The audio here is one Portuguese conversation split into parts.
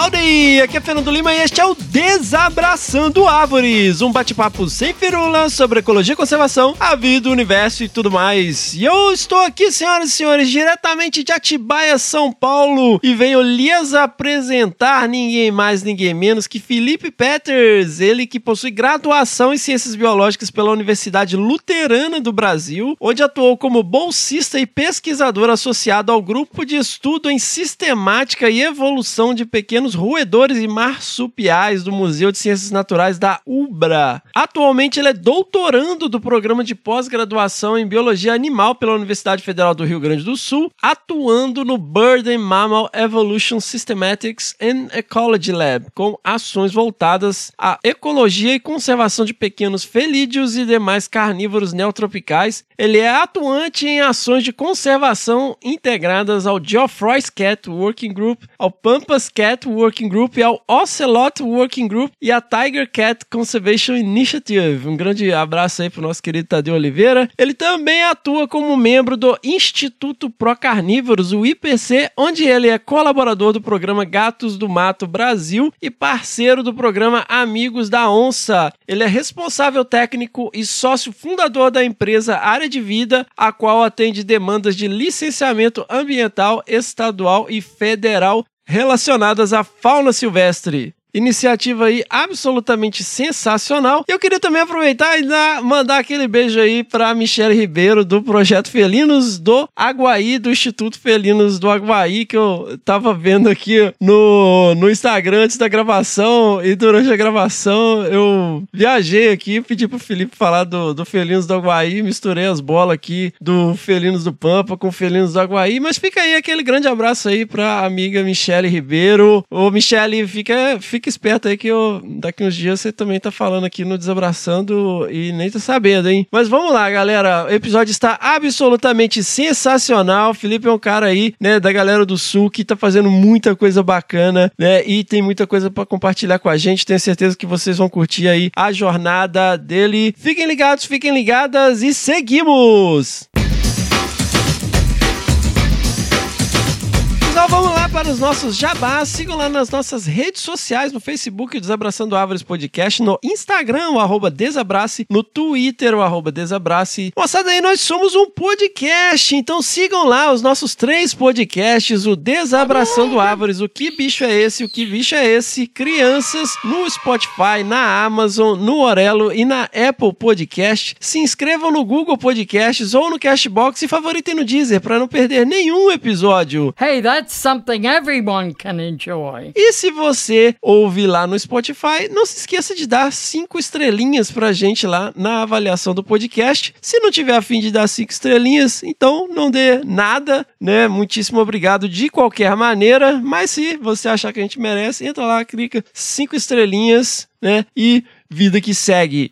Howdy! Aqui é Fernando Lima e este é o Desabraçando Árvores, um bate-papo sem firula sobre ecologia e conservação, a vida, o universo e tudo mais. E eu estou aqui, senhoras e senhores, diretamente de Atibaia, São Paulo, e venho lhes apresentar ninguém mais, ninguém menos que Felipe Peters, ele que possui graduação em Ciências Biológicas pela Universidade Luterana do Brasil, onde atuou como bolsista e pesquisador associado ao grupo de estudo em sistemática e evolução de pequenos roedores e marsupiais do Museu de Ciências Naturais da UBRA. Atualmente ele é doutorando do programa de pós-graduação em Biologia Animal pela Universidade Federal do Rio Grande do Sul, atuando no Bird and Mammal Evolution Systematics and Ecology Lab, com ações voltadas à ecologia e conservação de pequenos felídeos e demais carnívoros neotropicais. Ele é atuante em ações de conservação integradas ao Geoffroy's Cat Working Group, ao Pampas Cat Working Group, ao Ocelot Working Group e à Tiger Cat Conservation Initiative. Um grande abraço aí pro nosso querido Tadeu Oliveira. Ele também atua como membro do Instituto Pro Carnívoros, o IPC, onde ele é colaborador do programa Gatos do Mato Brasil e parceiro do programa Amigos da Onça. Ele é responsável técnico e sócio fundador da empresa Área de Vida, a qual atende demandas de licenciamento ambiental estadual e federal relacionadas à fauna silvestre. Iniciativa aí absolutamente sensacional. Eu queria também aproveitar e dar, mandar aquele beijo aí para Michele Ribeiro do Projeto Felinos do Aguaí, do Instituto Felinos do Aguaí, que eu tava vendo aqui no, no Instagram antes da gravação e durante a gravação eu viajei aqui, pedi pro Felipe falar do, do Felinos do Aguaí, misturei as bolas aqui do Felinos do Pampa com Felinos do Aguaí, mas fica aí aquele grande abraço aí pra amiga Michele Ribeiro. Ô Michele, fica, fica fica esperto aí que eu, daqui uns dias você também tá falando aqui no Desabraçando e nem tá sabendo, hein? Mas vamos lá, galera. O episódio está absolutamente sensacional. O Felipe é um cara aí, né, da galera do Sul que tá fazendo muita coisa bacana, né? E tem muita coisa para compartilhar com a gente. Tenho certeza que vocês vão curtir aí a jornada dele. Fiquem ligados, fiquem ligadas e seguimos! Vamos lá para os nossos jabás. Sigam lá nas nossas redes sociais, no Facebook, Desabraçando Árvores Podcast, no Instagram, o arroba Desabrace, no Twitter, o arroba Desabrace. Moçada aí, nós somos um podcast, então sigam lá os nossos três podcasts, o Desabraçando Árvores, o Que Bicho é Esse, o Que Bicho é Esse, Crianças, no Spotify, na Amazon, no Orelo e na Apple Podcast. Se inscrevam no Google Podcasts ou no Cashbox e favoritem no Deezer para não perder nenhum episódio. Hey, that's something everyone can enjoy. E se você ouve lá no Spotify, não se esqueça de dar cinco estrelinhas pra gente lá na avaliação do podcast. Se não tiver a fim de dar cinco estrelinhas, então não dê nada, né? Muitíssimo obrigado de qualquer maneira. Mas se você achar que a gente merece, entra lá, clica cinco estrelinhas, né? E vida que segue.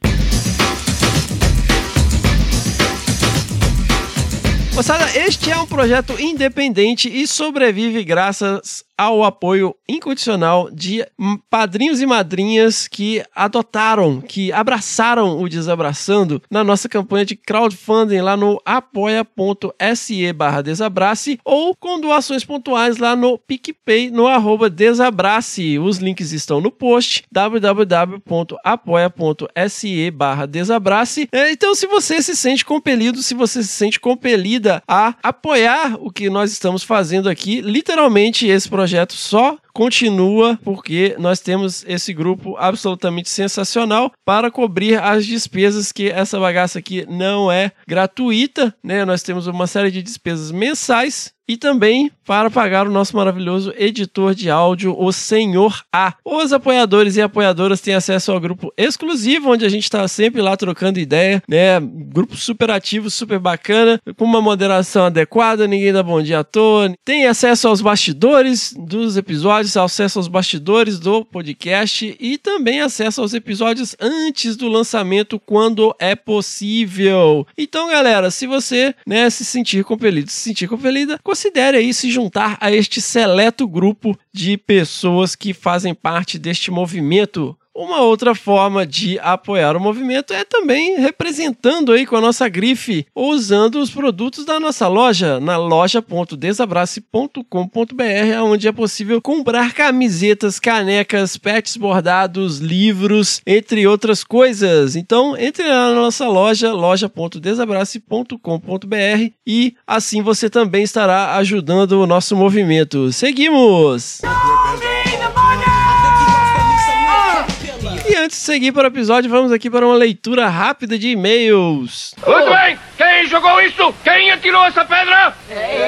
Moçada, este é um projeto independente e sobrevive graças ao apoio incondicional de padrinhos e madrinhas que adotaram, que abraçaram o Desabraçando na nossa campanha de crowdfunding lá no apoia.se barra desabrace ou com doações pontuais lá no PicPay no arroba desabrace. Os links estão no post www.apoia.se barra desabrace. É, então se você se sente compelido, se você se sente compelida a apoiar o que nós estamos fazendo aqui, literalmente esse projeto projeto só continua porque nós temos esse grupo absolutamente sensacional para cobrir as despesas que essa bagaça aqui não é gratuita, né? Nós temos uma série de despesas mensais e também para pagar o nosso maravilhoso editor de áudio, o Senhor A. Os apoiadores e apoiadoras têm acesso ao grupo exclusivo, onde a gente está sempre lá trocando ideia, né? Grupo super ativo, super bacana, com uma moderação adequada, ninguém dá bom dia à toa. Tem acesso aos bastidores dos episódios episódios, acesso aos bastidores do podcast e também acesso aos episódios antes do lançamento, quando é possível. Então, galera, se você né, se sentir compelido, se sentir compelida, considere aí se juntar a este seleto grupo de pessoas que fazem parte deste movimento uma outra forma de apoiar o movimento é também representando aí com a nossa grife, usando os produtos da nossa loja, na loja.desabrace.com.br, onde é possível comprar camisetas, canecas, pets bordados, livros, entre outras coisas. Então, entre na nossa loja, loja.desabrace.com.br e assim você também estará ajudando o nosso movimento. Seguimos! Antes de seguir para o episódio, vamos aqui para uma leitura rápida de e-mails. Muito bem! Quem jogou isso? Quem atirou essa pedra? E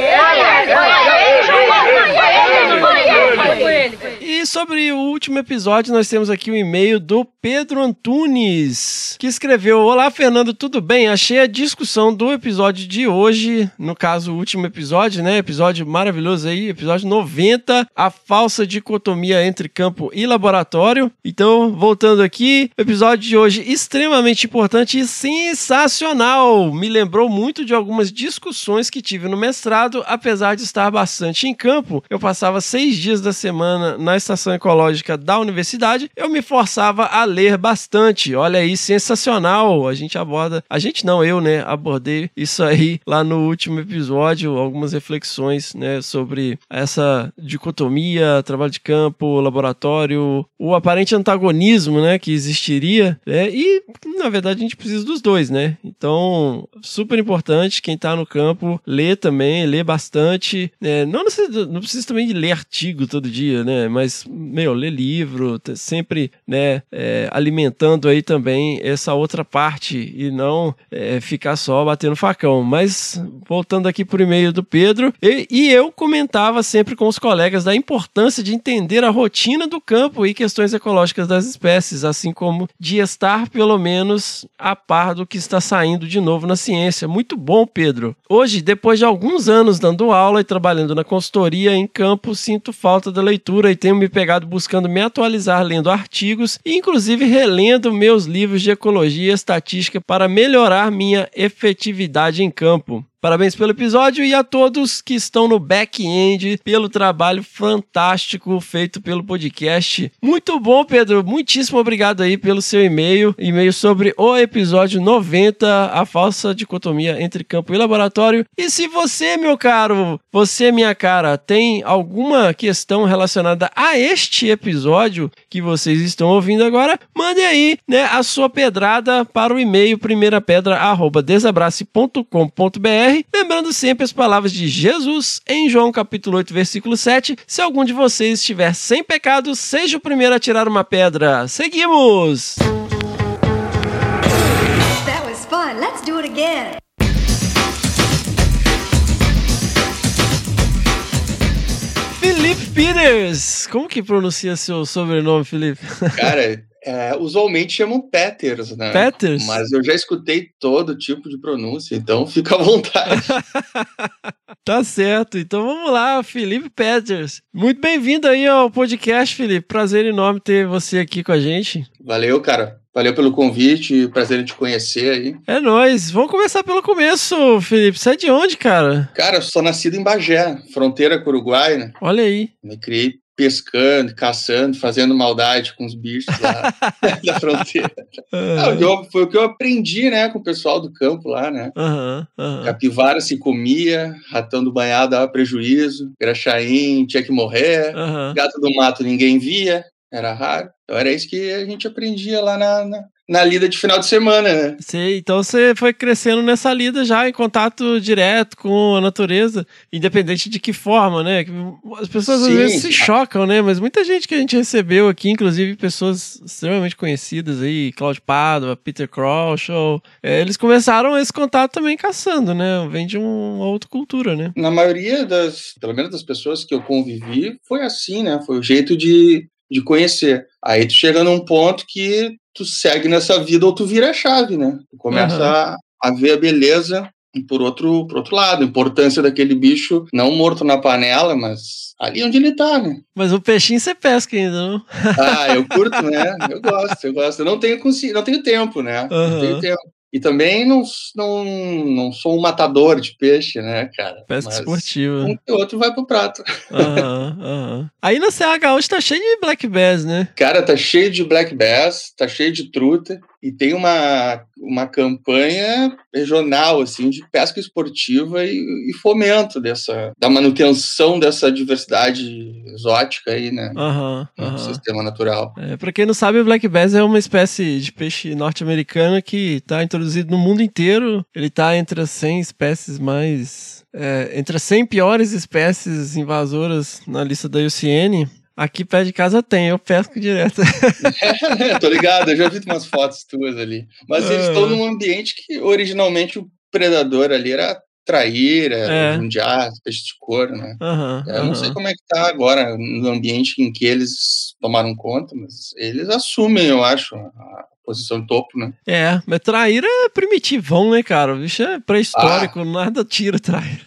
sobre o último episódio, nós temos aqui um e-mail do Pedro Antunes, que escreveu: Olá, Fernando, tudo bem? Achei a discussão do episódio de hoje, no caso, o último episódio, né? Episódio maravilhoso aí, episódio 90, a falsa dicotomia entre campo e laboratório. Então, voltando aqui, episódio de hoje extremamente importante e sensacional. Me lembrou muito de algumas discussões que tive no mestrado, apesar de estar bastante em campo. Eu passava seis dias da semana na estação ecológica da universidade, eu me forçava a ler bastante. Olha aí, sensacional. A gente aborda, a gente não, eu, né, abordei isso aí lá no último episódio, algumas reflexões, né, sobre essa dicotomia, trabalho de campo, laboratório, o aparente antagonismo, né, que existiria, né? E na verdade a gente precisa dos dois, né? Então, super importante quem tá no campo lê também, lê bastante, né? Não não precisa também de ler artigo todo dia, né? Mas, meu, ler livro, sempre, né, é, alimentando aí também essa outra parte e não é, ficar só batendo facão. Mas, voltando aqui por e-mail do Pedro, e, e eu comentava sempre com os colegas da importância de entender a rotina do campo e questões ecológicas das espécies, assim como de estar pelo menos a par do que está saindo de novo na ciência. Muito bom, Pedro. Hoje, depois de alguns anos dando aula e trabalhando na consultoria em campo, sinto falta da leitura e tenho me pegado buscando me atualizar lendo artigos e inclusive relendo meus livros de ecologia e estatística para melhorar minha efetividade em campo. Parabéns pelo episódio e a todos que estão no back-end pelo trabalho fantástico feito pelo podcast. Muito bom, Pedro. Muitíssimo obrigado aí pelo seu e-mail. E-mail sobre o episódio 90, a falsa dicotomia entre campo e laboratório. E se você, meu caro, você, minha cara, tem alguma questão relacionada a este episódio que vocês estão ouvindo agora, mande aí, né, a sua pedrada para o e-mail primeirapedra@desabrace.com.br lembrando sempre as palavras de Jesus em João capítulo 8, versículo 7. Se algum de vocês estiver sem pecado, seja o primeiro a tirar uma pedra. Seguimos! That was fun. Let's do it again. Felipe Peters! Como que pronuncia seu sobrenome, Felipe? Cara, é, usualmente chamam Peters, né? Peters? Mas eu já escutei todo tipo de pronúncia, então fica à vontade. tá certo. Então vamos lá, Felipe Peters. Muito bem-vindo aí ao podcast, Felipe. Prazer enorme ter você aqui com a gente. Valeu, cara. Valeu pelo convite, prazer em te conhecer aí. É nóis. Vamos começar pelo começo, Felipe. Você é de onde, cara? Cara, eu sou nascido em Bagé, fronteira com o Uruguai, né? Olha aí. Me criei pescando, caçando, fazendo maldade com os bichos lá da fronteira. Não, eu, foi o que eu aprendi, né, com o pessoal do campo lá, né? Aham, aham. Capivara se comia, ratão do banhado dava prejuízo, graxaim tinha que morrer, gato do mato ninguém via, era raro. Então era isso que a gente aprendia lá na, na, na lida de final de semana, né? Sei, então você foi crescendo nessa lida já em contato direto com a natureza, independente de que forma, né? As pessoas às Sim. vezes se chocam, né? Mas muita gente que a gente recebeu aqui, inclusive pessoas extremamente conhecidas aí, Claudio Padua, Peter Crouch, é, eles começaram esse contato também caçando, né? Vem de um- uma outra cultura, né? Na maioria das, pelo menos das pessoas que eu convivi, foi assim, né? Foi o jeito de, de conhecer. Aí tu chega num ponto que tu segue nessa vida ou tu vira a chave, né? Tu começa Aham. a, a ver a beleza E por outro, por outro lado, a importância daquele bicho não morto na panela, mas ali onde ele tá, né? Mas o peixinho você pesca ainda, não? Ah, eu curto, né? Eu gosto, eu gosto. Eu não tenho, consci... não tenho tempo, né? Não Aham. tenho tempo. E também não, não, não sou um matador de peixe, né, cara? Pesca Mas esportiva. Um que outro vai pro prato. Aham, aham. Aí na Serra Gaúcha tá cheio de black bass, né? Cara, tá cheio de black bass, tá cheio de truta e tem uma, uma campanha regional assim de pesca esportiva e, e fomento dessa da manutenção dessa diversidade exótica aí, né, Aham, no aham. sistema natural. É, pra quem não sabe, o black bass é uma espécie de peixe norte-americano que tá introduzido no mundo inteiro. Ele tá entre as 100 espécies mais... é, entre as 100 piores espécies invasoras na lista da IUCN. Aqui perto de casa tem, eu pesco direto. Tô ligado, eu já vi umas fotos tuas ali. Mas eles Ah. estão num ambiente que originalmente o predador ali era traíra, É. jundiá, peixe de couro, né? Aham, Eu não sei como é que tá agora no ambiente em que eles tomaram conta, mas eles assumem, eu acho, a posição de topo, né? É, mas traíra é primitivão, né, cara? O bicho é pré-histórico, nada tira traíra.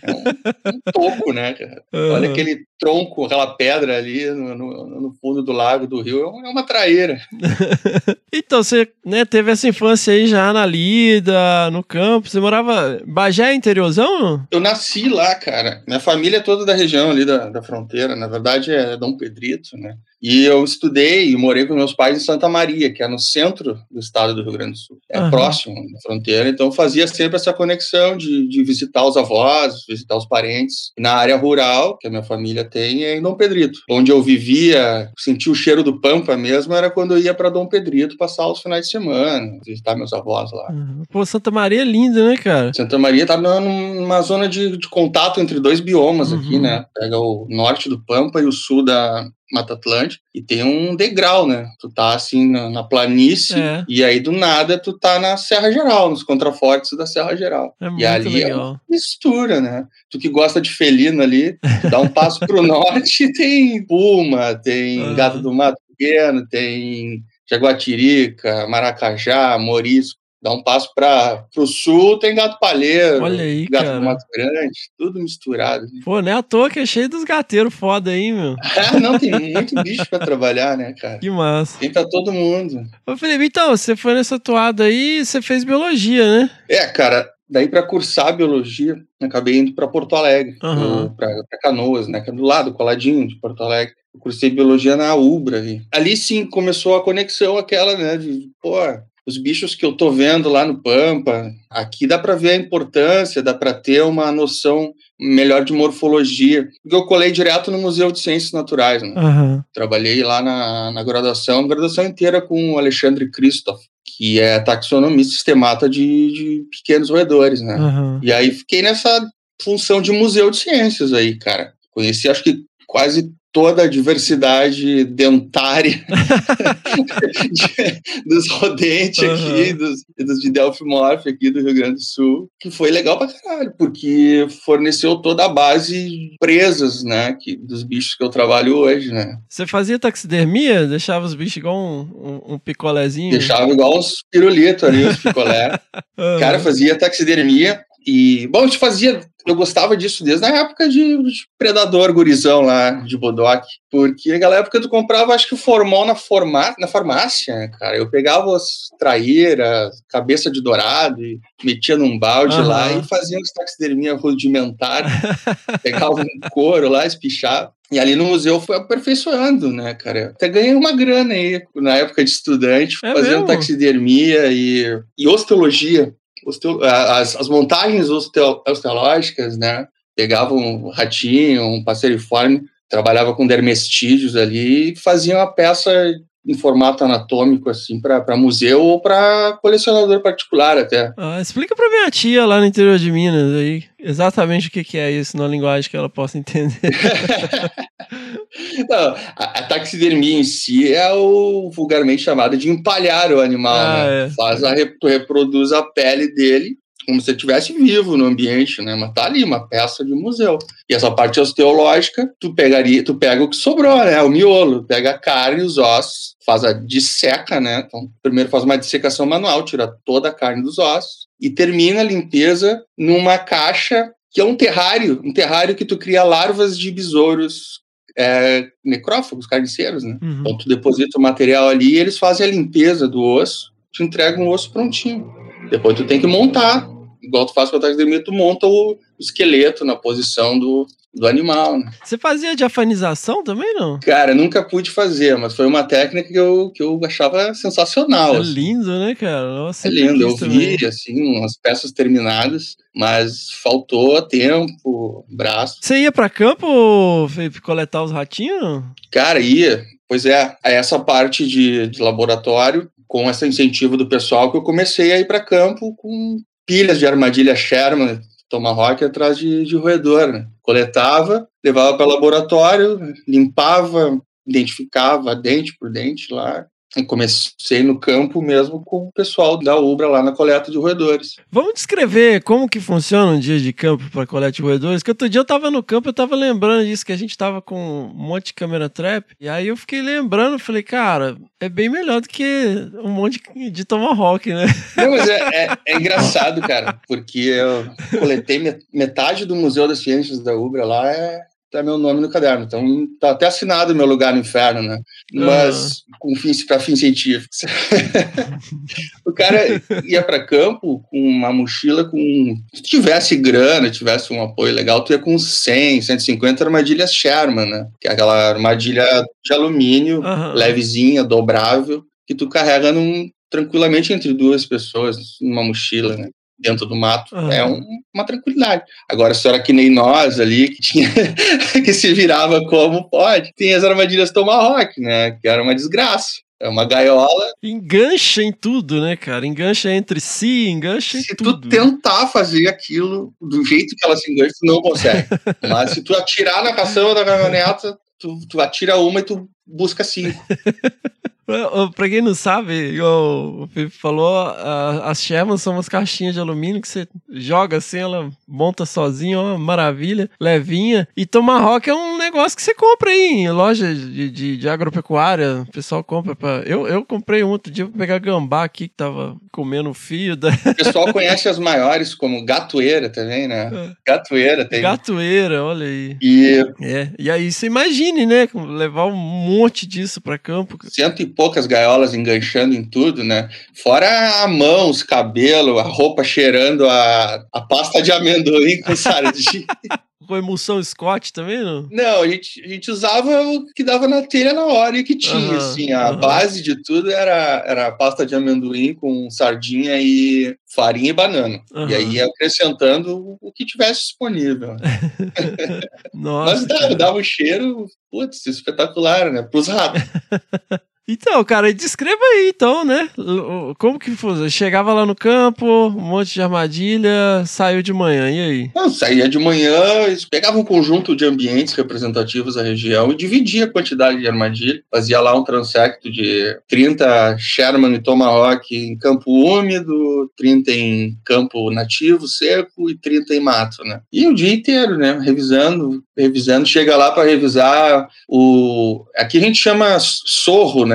Topo, né, cara? Olha Aham. aquele tronco, aquela pedra ali no, no- no fundo do lago do rio, é uma- é uma traíra. Então, você né, teve essa infância aí já na lida, no campo. Você morava. Bagé é interiorzão? Eu nasci lá, cara. Minha família é toda da região ali da, da fronteira. Na verdade, é Dom Pedrito, né? E eu estudei e morei com meus pais em Santa Maria, que é no centro do estado do Rio Grande do Sul. É Aham. próximo da fronteira, então fazia sempre essa conexão de, de visitar os avós, visitar os parentes. Na área rural, que a minha família tem, é em Dom Pedrito. Onde eu vivia, sentia o cheiro do pampa mesmo, era quando eu ia para Dom Pedrito passar os finais de semana, visitar meus avós lá. Pô, Santa Maria é linda, né, cara? Santa Maria tá numa zona de, de contato entre dois biomas aqui, Uhum. né? Pega o norte do Pampa e o sul da Mata Atlântica e tem um degrau, né? Tu tá assim na, na planície É. e aí do nada tu tá na Serra Geral, nos contrafortes da Serra Geral. É e ali é legal. uma mistura, né? Tu que gosta de felino ali, tu dá um passo pro norte e tem puma, tem Aham. gato do mato pequeno, tem jaguatirica, maracajá, morisco. Dá um passo para o sul, tem gato palheiro, Olha aí, gato cara. do mato grande, tudo misturado. né? Pô, não é à toa que é cheio dos gateiros foda aí, meu. Ah, não, tem muito bicho para trabalhar, né, cara? Que massa. Tem pra todo mundo. Ô, Felipe, então, você foi nessa toada aí você fez biologia, né? É, cara, daí para cursar biologia, acabei indo para Porto Alegre, Aham. para Canoas, né, que é do lado, coladinho de Porto Alegre. Eu cursei biologia na Ubra ali. Ali sim começou a conexão aquela, né, de, pô, os bichos que eu tô vendo lá no Pampa, aqui dá para ver a importância, dá para ter uma noção melhor de morfologia. Porque eu colei direto no Museu de Ciências Naturais, né? Aham. Trabalhei lá na, na graduação, graduação inteira com o Alexandre Christoph, que é taxonomista sistemata de, de pequenos roedores, né? Aham. E aí fiquei nessa função de museu de ciências aí, cara. Conheci, acho que quase toda a diversidade dentária de- dos rodentes aqui, Aham. dos, dos de Delphimorph aqui do Rio Grande do Sul, que foi legal pra caralho, porque forneceu toda a base presas, né, que, dos bichos que eu trabalho hoje, né. Você fazia taxidermia? Deixava os bichos igual um, um, um picolézinho? Deixava igual uns pirulitos ali, uns picolé. Aham. Cara, fazia taxidermia e, bom, a gente fazia, eu gostava disso desde a época de, de predador gurizão lá, de bodoque, porque naquela época tu comprava, acho que o formol na, forma, na farmácia, cara, eu pegava as traíras, cabeça de dourado e metia num balde Aham. lá e fazia uns taxidermia rudimentar, pegava um couro lá, espichava. E ali no museu foi aperfeiçoando, né, cara? Até ganhei uma grana aí, na época de estudante, É fazendo mesmo? taxidermia e, e osteologia. Osteo- as, as montagens osteo- osteológicas, né? Pegava um ratinho, um passeriforme, trabalhava com dermestídeos ali e fazia uma peça em formato anatômico, assim, para museu ou para colecionador particular até. Ah, explica pra minha tia lá no interior de Minas aí exatamente o que, que é isso na linguagem que ela possa entender. Não, a, a taxidermia em si é o vulgarmente chamado de empalhar o animal, Ah, né? é. Faz a, reproduz a pele dele como se ele estivesse vivo no ambiente, né? Mas tá ali, uma peça de museu. E essa parte osteológica, tu pegaria, tu pega o que sobrou, né? O miolo, pega a carne, os ossos, faz a disseca, né? Então, primeiro faz uma dissecação manual, tira toda a carne dos ossos, e termina a limpeza numa caixa que é um terrário, um terrário que tu cria larvas de besouros é, necrófagos, carniceiros, né? Uhum. Então tu deposita o material ali e eles fazem a limpeza do osso, te entregam o osso prontinho. Depois tu tem que montar, igual tu faz com a taxidermia, tu monta o esqueleto na posição do, do animal, né? Você fazia diafanização também, não? Cara, nunca pude fazer, mas foi uma técnica que eu, que eu achava sensacional. É assim. lindo, né, cara? Nossa, É sempre lindo, eu quis também. vi, assim, umas peças terminadas, mas faltou tempo, braço. Você ia pra campo, Felipe, coletar os ratinhos? Cara, ia. Pois é, é essa parte de, de laboratório, com esse incentivo do pessoal, que eu comecei a ir para campo com pilhas de armadilha Sherman, Tomahawk, atrás de, de roedor. Né? Coletava, levava para laboratório, limpava, identificava dente por dente lá. E comecei no campo mesmo com o pessoal da Ubra lá na coleta de roedores. Vamos descrever como que funciona um dia de campo para coleta de roedores? Que outro dia eu tava no campo, eu tava lembrando disso, que a gente tava com um monte de câmera trap. E aí eu fiquei lembrando, falei, cara, é bem melhor do que um monte de, Tomahawk, né? Não, mas é, é- é engraçado, cara, porque eu coletei me- metade do Museu das Ciências da Ubra lá, é, tá meu nome no caderno. Então tá até assinado meu lugar no inferno, né? Mas com fins para fins científicos. o cara ia para campo com uma mochila com se tivesse grana, tivesse um apoio legal, tu ia com 100, 150 armadilhas Sherman, né? Que é aquela armadilha de alumínio, Aham. levezinha, dobrável, que tu carrega num, tranquilamente entre duas pessoas numa mochila, né? Dentro do mato. Aham. É um- uma tranquilidade. Agora, se era que nem nós ali, que tinha que se virava como pode, tem as armadilhas Tomahawk, né? Que era uma desgraça. É uma gaiola. Engancha em tudo, né, cara? Engancha entre si, engancha em Se tudo. tu tentar fazer aquilo do jeito que ela se engancha, tu não consegue. Mas se tu atirar na caçamba da caminhoneta, tu, tu atira uma e tu busca cinco. Pra quem não sabe, igual o Felipe falou, as Sherman são umas caixinhas de alumínio que você joga assim, ela monta sozinha, ó, maravilha, levinha. E Tomahawk é um negócio que você compra aí em loja de, de, de agropecuária, o pessoal compra pra... Eu, eu comprei um outro dia pra pegar gambá aqui, que tava comendo fio da O pessoal conhece as maiores como gatoeira também, né? Gatoeira tem. gatoeira, olha aí. E É, e aí você imagine, né, levar um monte disso pra campo. cento e poucas gaiolas enganchando em tudo, né? Fora a mão, os cabelos, a roupa cheirando a, a pasta de amendoim com sardinha. Com emulsão Scott também, não? Não, a gente, a gente usava o que dava na telha na hora e que tinha, Aham, assim. A aham. base de tudo era, era pasta de amendoim com sardinha e farinha e banana. Aham. E aí ia acrescentando o que tivesse disponível. Nossa. Mas dava, dava um cheiro, putz, espetacular, né? Pros ratos. Então, cara, descreva aí, então, né? Como que foi? Chegava lá no campo, um monte de armadilha, saiu de manhã, e aí? Não, saía de manhã, eles pegavam um conjunto de ambientes representativos da região e dividia a quantidade de armadilha. Fazia lá um transecto de 30 Sherman e Tomahawk em campo úmido, 30 em campo nativo, seco e 30 em mato, né? E o dia inteiro, né? Revisando, revisando. Chega lá para revisar o... Aqui a gente chama sorro, né?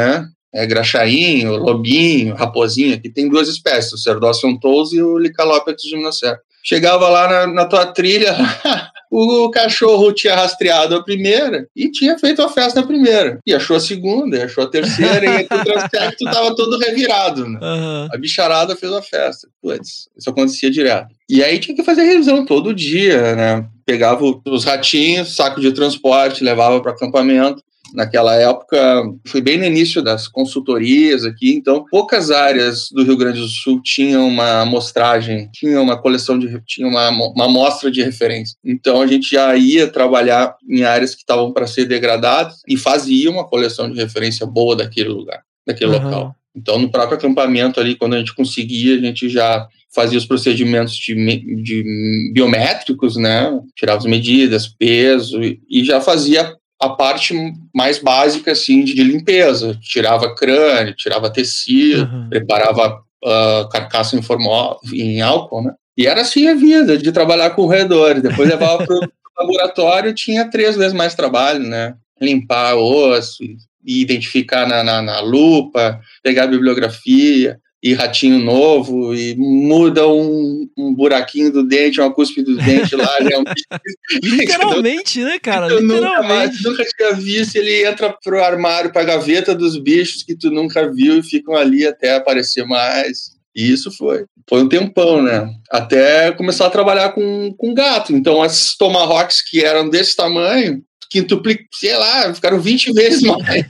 É graxainho, lobinho, raposinho. Aqui tem duas espécies, o Cerdócio tous e o Licalopetus gymnocera. Chegava lá na, na tua trilha, o cachorro tinha rastreado a primeira e tinha feito a festa na primeira. E achou a segunda, e achou a terceira, e aqui o transecto tava todo revirado, né? Aham. A bicharada fez a festa. Putz, isso acontecia direto. E aí tinha que fazer revisão todo dia, né? Pegava os ratinhos, saco de transporte, levava para acampamento. Naquela época, foi bem no início das consultorias aqui, então poucas áreas do Rio Grande do Sul tinham uma amostragem, tinham uma coleção de, tinha uma, uma amostra de referência. Então a gente já ia trabalhar em áreas que estavam para ser degradadas e fazia uma coleção de referência boa daquele lugar, daquele Aham. local. Então, no próprio acampamento ali, quando a gente conseguia, a gente já fazia os procedimentos de, de biométricos, né? Tirava as medidas, peso, e, e já fazia a parte mais básica, assim, de, de limpeza. Tirava crânio, tirava tecido, Aham. preparava ah, carcaça em, formol, em álcool, né? E era assim a vida, de trabalhar com roedores. Depois levava para o laboratório, tinha três vezes mais trabalho, né? Limpar osso, e identificar na, na, na lupa, pegar a bibliografia. E ratinho novo, e muda um, um buraquinho do dente, uma cúspide do dente lá. Um... Literalmente, né, cara? nunca, mais, Literalmente. tu nunca tinha visto, ele entra pro armário, pra gaveta dos bichos que tu nunca viu e ficam ali até aparecer mais. E isso foi. Foi um tempão, né? Até começar a trabalhar com, com gato. Então, esses tomahawks que eram desse tamanho, quintupli, sei lá, ficaram 20 vezes mais.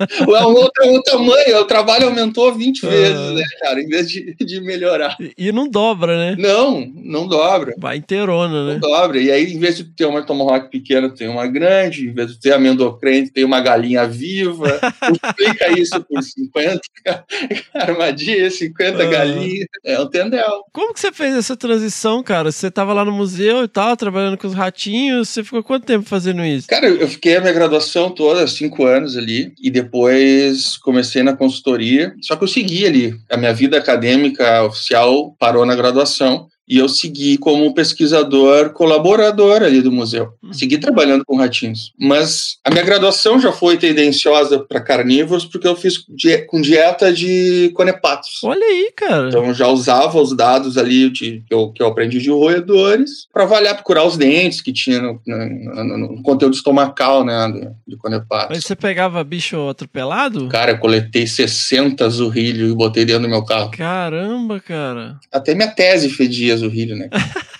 é um outro, um tamanho, o trabalho aumentou 20 Ah. vezes, né, cara? Em vez de, de melhorar. E- E não dobra, né? Não, não dobra. Vai inteirona, Não né? dobra. E aí, em vez de ter uma tomahawk pequena, tem uma grande. Em vez de ter amendocrente, tem uma galinha viva. Multiplica isso por 50 armadilhas, 50 Ah. galinhas. É um tendel. Como que você fez essa transição, cara? Você tava lá no museu e tal, trabalhando com os ratinhos. Você ficou quanto tempo fazendo isso? Cara, eu fiquei a minha graduação toda, cinco anos ali, e depois comecei na consultoria. Só que eu segui ali. A minha vida acadêmica oficial parou na graduação. E eu segui como pesquisador colaborador ali do museu. Segui trabalhando com ratinhos. Mas a minha graduação já foi tendenciosa para carnívoros, porque eu fiz die- com dieta de conepatos. Olha aí, cara. Então eu já usava os dados ali de, que, eu, que eu aprendi de roedores para avaliar, procurar os dentes que tinha no, no- no- no conteúdo estomacal, né, de, de conepatos. Mas você pegava bicho atropelado? Cara, eu coletei 60 zurrilhos e botei dentro do meu carro. Caramba, cara. Até minha tese fedia zurrilho, né?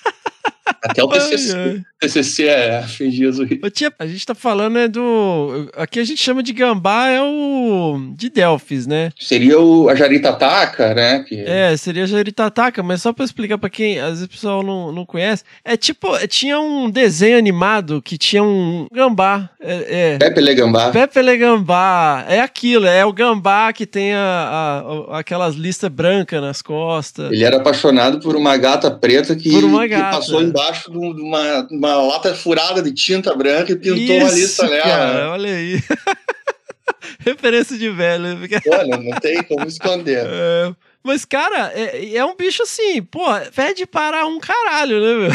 Até o TCC, ai. TCC é, zurrilho. Ô, tia, a gente tá falando é do. Aqui a gente chama de gambá, é o. de Delfis, né? Seria o, a jaritataca, né? Que, É, seria Jaritataca, mas só pra explicar pra quem às vezes o pessoal não, não conhece. É tipo, tinha um desenho animado que tinha um gambá. É. é. Pepe Legambá. Pepe Le Gambá, é aquilo, é o gambá que tem a, a- aquelas listas brancas nas costas. Ele era apaixonado por uma gata preta que, Por uma que gata. passou embaixo de um- de uma, de uma lata furada de tinta branca e pintou uma Isso, lista nela. cara, olha aí. Referência de velho. porque- Olha, não tem como esconder. É, mas, cara, é, é um bicho assim, pô, pede para um caralho, né, meu?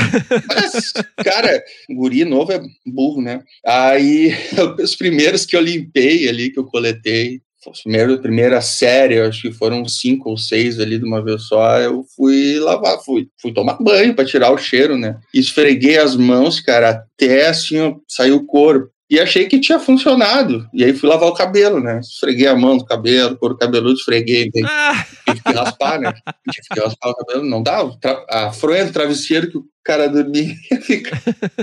Mas, cara, guri novo é burro, né? Aí, os primeiros que eu limpei ali, que eu coletei, a primeira série, eu acho que foram cinco ou seis ali de uma vez só, eu fui lavar, fui, fui tomar banho para tirar o cheiro, né? Esfreguei as mãos, cara, até assim, saiu o couro. E achei que tinha funcionado. E aí fui lavar o cabelo, né? Esfreguei a mão no cabelo, couro cabeludo, esfreguei. Daí Ah, tive que raspar, né? Tive que raspar o cabelo, não dava. Tra- A fronha do travesseiro que o cara dormia fica.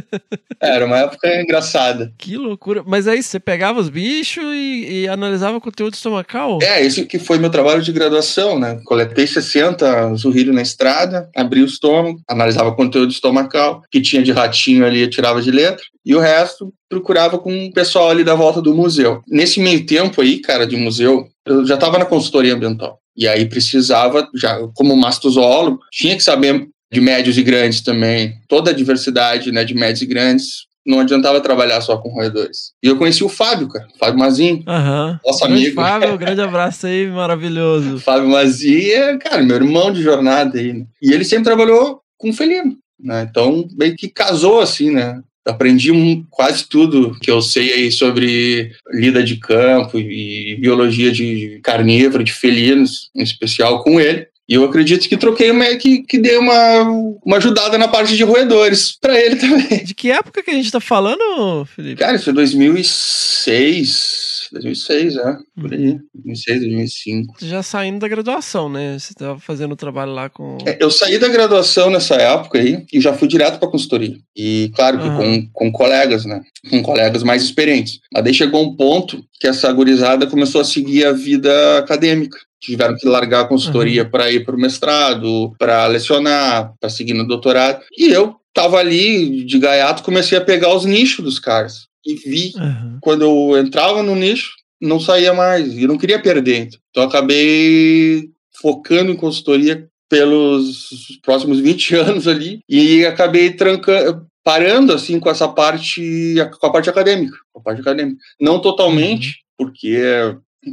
Era uma época engraçada. que loucura. Mas aí você pegava os bichos e, e analisava o conteúdo estomacal? É, esse que foi meu trabalho de graduação, né? Coletei 60 zurrilho na estrada, abri o estômago, analisava o conteúdo estomacal, que tinha de ratinho ali, eu tirava de letra, e o resto procurava com o pessoal ali da volta do museu. Nesse meio tempo aí, cara, de museu, eu já estava na consultoria ambiental. E aí precisava, já como mastozoólogo, tinha que saber de médios e grandes também, toda a diversidade né, de médios e grandes. Não adiantava trabalhar só com roedores. E eu conheci o Fábio, cara, Fábio Mazinho, Aham. nosso Grande amigo. Fábio, grande abraço aí, maravilhoso. Fábio Mazi é, cara, meu irmão de jornada aí. né? E ele sempre trabalhou com felino, né? Então, meio que casou assim, né? Aprendi um- quase tudo que eu sei aí sobre lida de campo e biologia de carnívoro, de felinos, em especial com ele. E eu acredito que troquei uma, que, que dei uma, uma ajudada na parte de roedores para ele também. De que época que a gente tá falando, Felipe? Cara, isso é 2006, 2006, é, por aí, 2006, 2005. Já saindo da graduação, né? Você tava fazendo trabalho lá com. É, Eu saí da graduação nessa época aí e já fui direto para consultoria. E claro que Aham. com, com colegas, né? Com colegas mais experientes. Mas daí chegou um ponto que essa gurizada começou a seguir a vida acadêmica. Tiveram que largar a consultoria para ir para o mestrado, para lecionar, para seguir no doutorado. E eu tava ali de gaiato, comecei a pegar os nichos dos caras. E vi Aham. quando eu entrava no nicho, não saía mais. E não queria perder. Então acabei focando em consultoria pelos próximos 20 anos ali e acabei trancando parando assim com essa parte com a parte acadêmica, com a parte acadêmica. Não totalmente, porque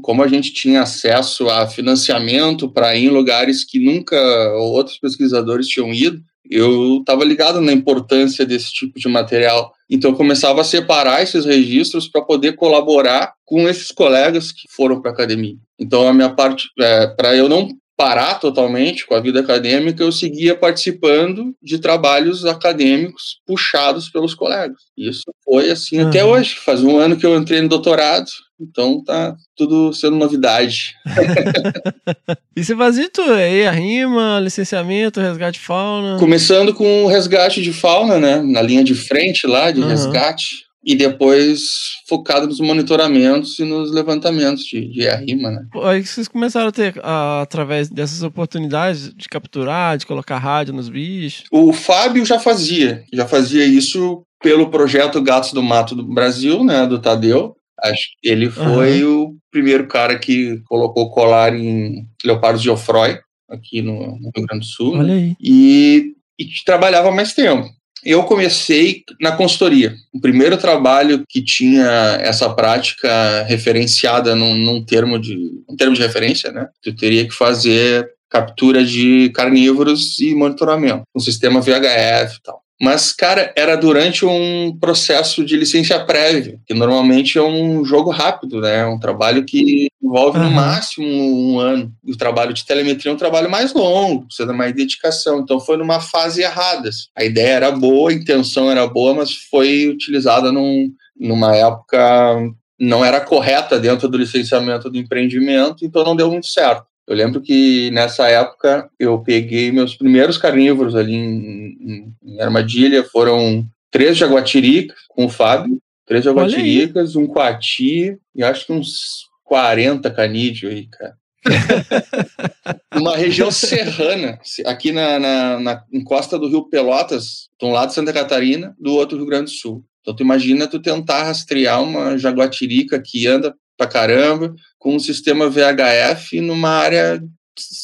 como a gente tinha acesso a financiamento para ir em lugares que nunca outros pesquisadores tinham ido, eu estava ligado na importância desse tipo de material. Então eu começava a separar esses registros para poder colaborar com esses colegas que foram para a academia. Então a minha parte, é, para eu não parar totalmente com a vida acadêmica, eu seguia participando de trabalhos acadêmicos puxados pelos colegas. Isso foi assim até Aham. hoje. Faz um ano que eu entrei no doutorado, então tá tudo sendo novidade. E você fazia tudo aí, a rima, licenciamento, resgate de fauna. Começando com o resgate de fauna, né? Na linha de frente lá, de Aham. resgate. E depois focado nos monitoramentos e nos levantamentos de, de arrima, né? Aí vocês começaram a ter, ah, através dessas oportunidades, de capturar, de colocar rádio nos bichos. O Fábio já fazia, já fazia isso pelo projeto Gatos do Mato do Brasil, né, do Tadeu. Acho que ele foi o primeiro cara que colocou colar em leopardos de Ofrói, aqui no, no Rio Grande do Sul. né? Olha aí. e, e trabalhava mais tempo. Eu comecei na consultoria. O primeiro trabalho que tinha essa prática referenciada num, num termo de um termo de referência, né? Tu teria que fazer captura de carnívoros e monitoramento, um sistema VHF e tal. Mas, cara, era durante um processo de licença prévia, que normalmente é um jogo rápido, né? Um trabalho que envolve no Aham. máximo um ano. E o trabalho de telemetria é um trabalho mais longo, precisa de mais dedicação. Então foi numa fase errada. A ideia era boa, a intenção era boa, mas foi utilizada num, numa época não era correta dentro do licenciamento do empreendimento, então não deu muito certo. Eu lembro que nessa época eu peguei meus primeiros carnívoros ali em, em- em armadilha, foram três jaguatiricas com o Fábio, três jaguatiricas, um coati e acho que uns 40 canídeos aí, cara. Uma região serrana, aqui na, na, na encosta do Rio Pelotas, de um lado Santa Catarina, do outro Rio Grande do Sul. Então tu imagina tu tentar rastrear uma jaguatirica que anda pra caramba com um sistema VHF numa área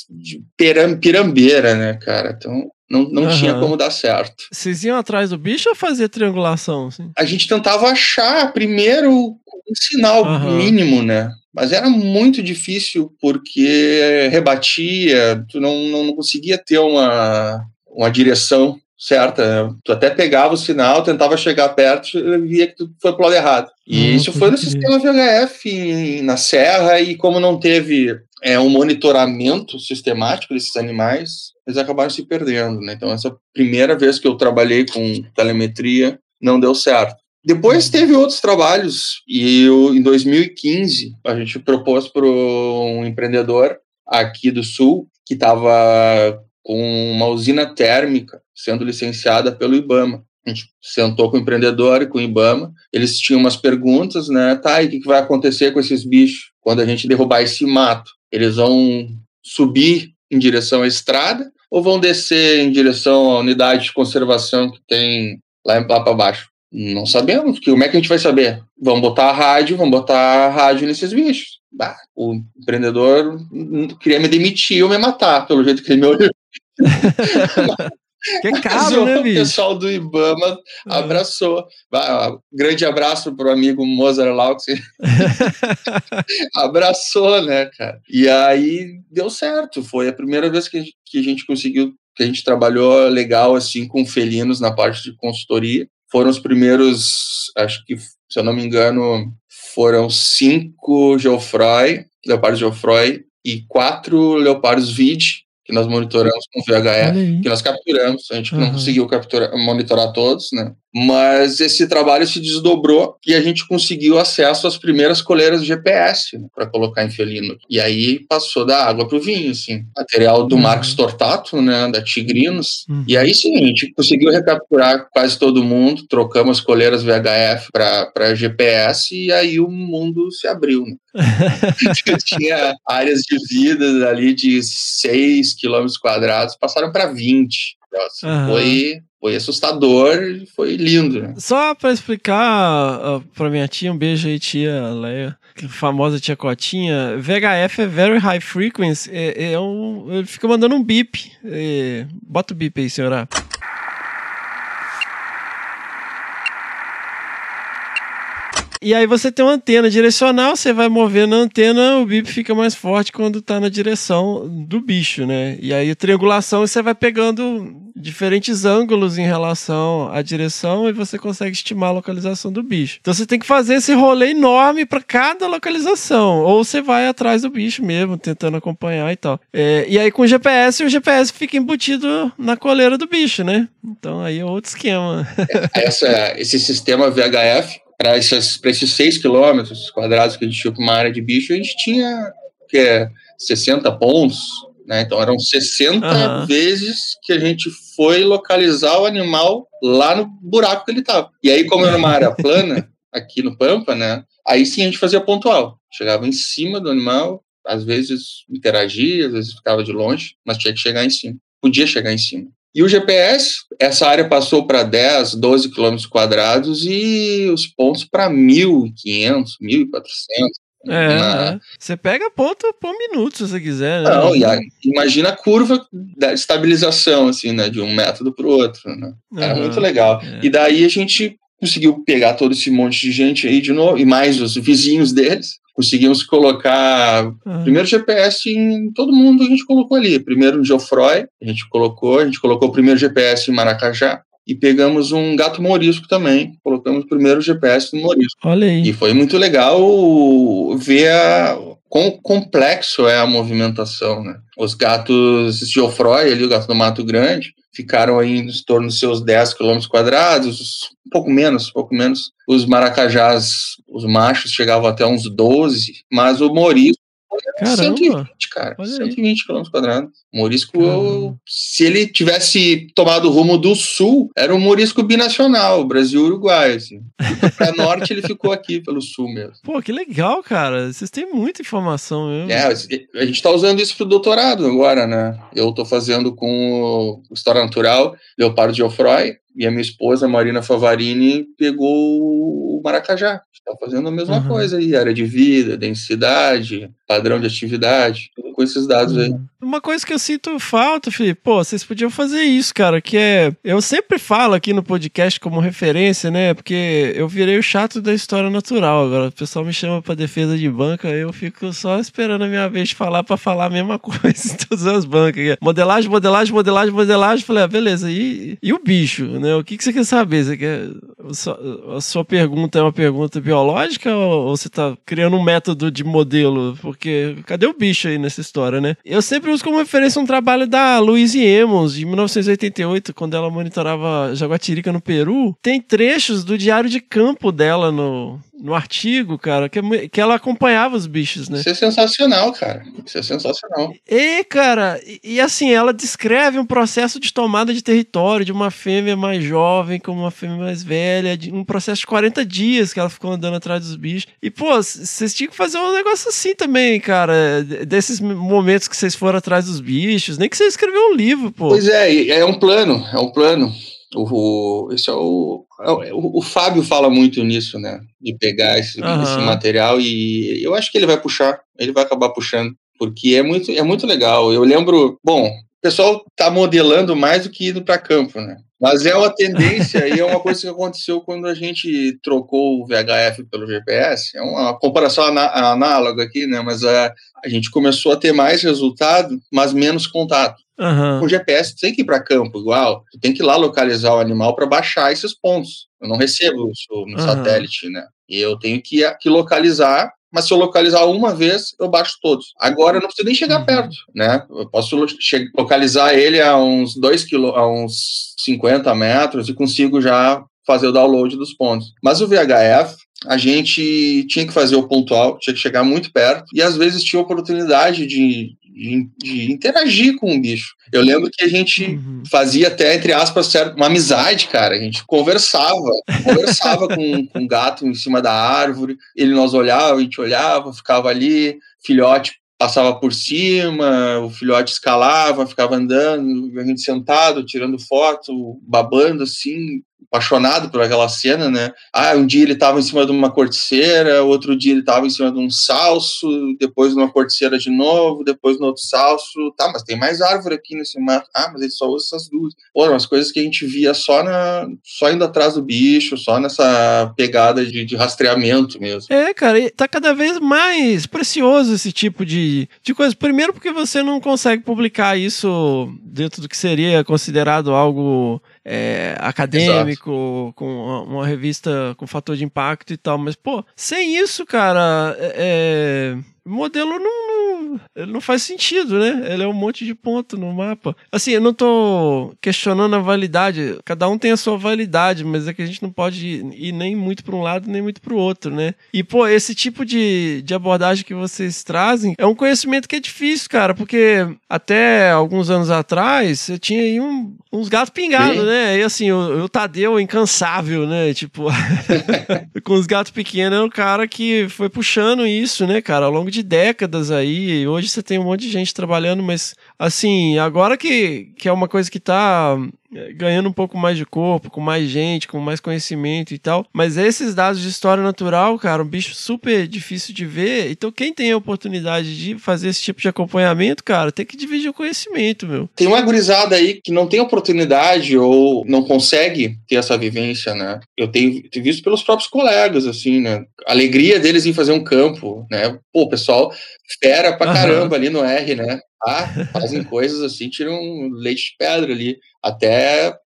de piram- pirambeira, né, cara? Então não, não Aham. tinha como dar certo. Vocês iam atrás do bicho ou fazer triangulação? Assim? A gente tentava achar primeiro um sinal Aham. mínimo, né? Mas era muito difícil porque rebatia, tu não, não, não conseguia ter uma, uma direção certa. né? Tu até pegava o sinal, tentava chegar perto via que tu foi pro lado errado. E Hum, isso foi no sistema VHF em- na serra e como não teve é, um monitoramento sistemático desses animais, eles acabaram se perdendo, né? Então essa primeira vez que eu trabalhei com telemetria não deu certo. Depois teve outros trabalhos e eu, em 2015 a gente propôs para um empreendedor aqui do Sul que estava com uma usina térmica sendo licenciada pelo IBAMA. A gente sentou com o empreendedor e com o IBAMA. Eles tinham umas perguntas, né? Tá, e o que que vai acontecer com esses bichos quando a gente derrubar esse mato? Eles vão subir em direção à estrada ou vão descer em direção à unidade de conservação que tem lá, lá para baixo? Não sabemos, porque como é que a gente vai saber? Vamos botar a rádio, vamos botar a rádio nesses bichos. Bah, o empreendedor queria me demitir ou me matar, pelo jeito que ele me olhou. Que é caro, né, o bicho? pessoal do Ibama abraçou. Bah, grande abraço pro amigo Mozart Laux. abraçou, né, cara? E aí deu certo. Foi a primeira vez que a gente, que a gente conseguiu, que a gente trabalhou legal assim com felinos na parte de consultoria. Foram os primeiros, acho que, se eu não me engano, foram cinco Geoffroy, leopardos Geoffroy, e quatro leopardos Vid, que nós monitoramos com VHF que nós capturamos. A gente não Aham. conseguiu capturar, monitorar todos, né? Mas esse trabalho se desdobrou e a gente conseguiu acesso às primeiras coleiras GPS né, para colocar em felino. E aí passou da água pro vinho, assim. Material do Uhum. Marcos Tortato, né? Da Tigrinos. Uhum. E aí sim, a gente conseguiu recapturar quase todo mundo, trocamos as coleiras VHF para GPS e aí o mundo se abriu. Né? Tinha áreas de vida ali de 6 quilômetros quadrados, passaram para 20. Nossa, Aham. foi, foi assustador foi lindo. Né? Só pra explicar uh, pra minha tia, um beijo aí, tia Leia, famosa tia Cotinha. VHF é Very High Frequency, é, é um, ele fica mandando um bip. É, bota o bip aí, senhora. E aí você tem uma antena direcional, você vai movendo a antena, o bip fica mais forte quando tá na direção do bicho, né? E aí triangulação você vai pegando diferentes ângulos em relação à direção e você consegue estimar a localização do bicho. Então você tem que fazer esse rolê enorme para cada localização, ou você vai atrás do bicho mesmo, tentando acompanhar e tal. É, e aí com o GPS, o GPS fica embutido na coleira do bicho, né? Então aí é outro esquema. Essa, esse sistema VHF, para esses, pra esses 6 quilômetros quadrados que a gente tinha uma área de bicho, a gente tinha que é, 60 pontos, né? Então eram 60 Aham. vezes que a gente foi localizar o animal lá no buraco que ele estava. E aí, como era uma área plana, aqui no Pampa, né? Aí sim a gente fazia pontual. Chegava em cima do animal, às vezes interagia, às vezes ficava de longe, mas tinha que chegar em cima. Podia chegar em cima. E o GPS, essa área passou para 10, 12 quilômetros quadrados e os pontos para 1.500, 1.400. É, Na- é. Você pega ponto por minuto se você quiser, né? Não, e a- imagina a curva da estabilização, assim, né? De um método para o outro, né? Era muito legal. É. E daí a gente conseguiu pegar todo esse monte de gente aí de novo, e mais os vizinhos deles. Conseguimos colocar Aham. primeiro GPS em todo mundo, a gente colocou ali. Primeiro em Geoffroy, a gente colocou, a gente colocou o primeiro GPS em Maracajá. E pegamos um gato morisco também. Colocamos o primeiro GPS no morisco. Olha aí. E foi muito legal ver a, quão complexo é a movimentação, né? Os gatos Geoffroy, ali, o gato do Mato Grande, ficaram aí em torno dos seus 10 quilômetros quadrados, um pouco menos, um pouco menos. Os maracajás, os machos, chegavam até uns 12, mas o era Caramba. 120, cara. Olha aí. 120 quilômetros quadrados. Morisco, Caramba. se ele tivesse tomado o rumo do sul, era um morisco binacional, Brasil e Uruguai. Assim. Pra norte, ele ficou aqui pelo sul mesmo. Pô, que legal, cara. Vocês têm muita informação mesmo. É, a gente está usando isso pro doutorado agora, né? Eu estou fazendo com o História Natural, Leopardo Geoffroy, e a minha esposa, Marina Favarini, pegou o Maracajá. Está fazendo a mesma Uhum. coisa aí, área de vida, densidade, padrão de atividade, tudo com esses dados aí. Uma coisa que eu sinto falta, Felipe, pô, vocês podiam fazer isso, cara, que é. Eu sempre falo aqui no podcast como referência, né? Porque eu virei o chato da história natural. Agora, o pessoal me chama pra defesa de banca, eu fico só esperando a minha vez de falar pra falar a mesma coisa em todas as bancas. Modelagem, modelagem, modelagem, modelagem. Falei, ah, beleza, e, e o bicho, né? O que, que você quer saber? Você quer. a sua- pergunta é uma pergunta biológica ou você tá criando um método de modelo? Porque cadê o bicho aí nessa história, né? Eu sempre uso como referência um trabalho da Louise Emmons, de 1988, quando ela monitorava jaguatirica no Peru. Tem trechos do diário de campo dela no, no artigo, cara, que, é que ela acompanhava os bichos, né? Isso é sensacional, cara. Isso é sensacional. E, cara, e, e assim, ela descreve um processo de tomada de território de uma fêmea mais jovem com uma fêmea mais velha, de um processo de 40 dias que ela ficou andando atrás dos bichos. E, pô, vocês tinham que fazer um negócio assim também, cara, de- desses momentos que vocês foram atrás dos bichos, nem que você escreveu um livro, pô. Pois é, é um plano, é um plano. O, o, esse é o, é o, o Fábio fala muito nisso, né? De pegar esse, Aham. esse material e eu acho que ele vai puxar, ele vai acabar puxando, porque é muito, é muito legal. Eu lembro, bom, o pessoal tá modelando mais do que indo para campo, né? Mas é uma tendência e é uma coisa que aconteceu quando a gente trocou o VHF pelo GPS. É uma comparação aná- análoga aqui, né? Mas a, a gente começou a ter mais resultado, mas menos contato Aham. com GPS, tu tem que ir para campo igual, tu tem que ir lá localizar o animal para baixar esses pontos. Eu não recebo isso no Aham. satélite, né? E eu tenho que, que localizar, mas se eu localizar uma vez, eu baixo todos. Agora eu não preciso nem chegar Uhum. perto, né? Eu posso localizar ele a uns 2 quilô, a uns 50 metros e consigo já fazer o download dos pontos. Mas o VHF, a gente tinha que fazer o pontual, tinha que chegar muito perto, e às vezes tinha oportunidade de, de, de interagir com o bicho. Eu lembro que a gente Uhum. fazia até, entre aspas, uma amizade, cara. A gente conversava, conversava com, com o gato em cima da árvore, ele nós olhava, a gente olhava, ficava ali, filhote passava por cima, o filhote escalava, ficava andando, a gente sentado, tirando foto, babando assim. Apaixonado por aquela cena, né? Ah, um dia ele estava em cima de uma corticeira, outro dia ele estava em cima de um salso, depois numa corticeira de novo, depois no outro salso. Tá, mas tem mais árvore aqui nesse mato. Ah, mas ele só usa essas duas. Pô, umas coisas que a gente via só na só indo atrás do bicho, só nessa pegada de, de rastreamento mesmo. É, cara, e tá cada vez mais precioso esse tipo de, de coisa. Primeiro porque você não consegue publicar isso dentro do que seria considerado algo é, acadêmico, com uma, revista com fator de impacto e tal. Mas, pô, sem isso, cara, é, é, modelo não, não, ele não faz sentido, né? Ele é um monte de ponto no mapa. Assim, eu não tô questionando a validade, cada um tem a sua validade, mas é que a gente não pode ir, nem muito para um lado nem muito para o outro, né? E, pô, esse tipo de, de abordagem que vocês trazem é um conhecimento que é difícil, cara, porque até alguns anos atrás você tinha aí um, uns gatos pingados, né? E assim, o, o Tadeu incansável, né? Tipo, com os gatos pequenos, é um cara que foi puxando isso, né, cara, ao longo de décadas aí. Hoje você tem um monte de gente trabalhando, mas assim, agora que, que é uma coisa que tá eh, ganhando um pouco mais de corpo, com mais gente, com mais conhecimento e tal. Mas esses dados de história natural, cara, um bicho super difícil de ver. Então, quem tem a oportunidade de fazer esse tipo de acompanhamento, cara, tem que dividir o conhecimento, meu. Tem uma gurizada aí que não tem oportunidade ou não consegue ter essa vivência, né? Eu tenho, tenho visto pelos próprios colegas, assim, né? A alegria deles em fazer um campo, né? Pô, o pessoal fera pra Aham. caramba ali no R, né? Ah, fazem coisas assim, tiram leite de pedra ali. Até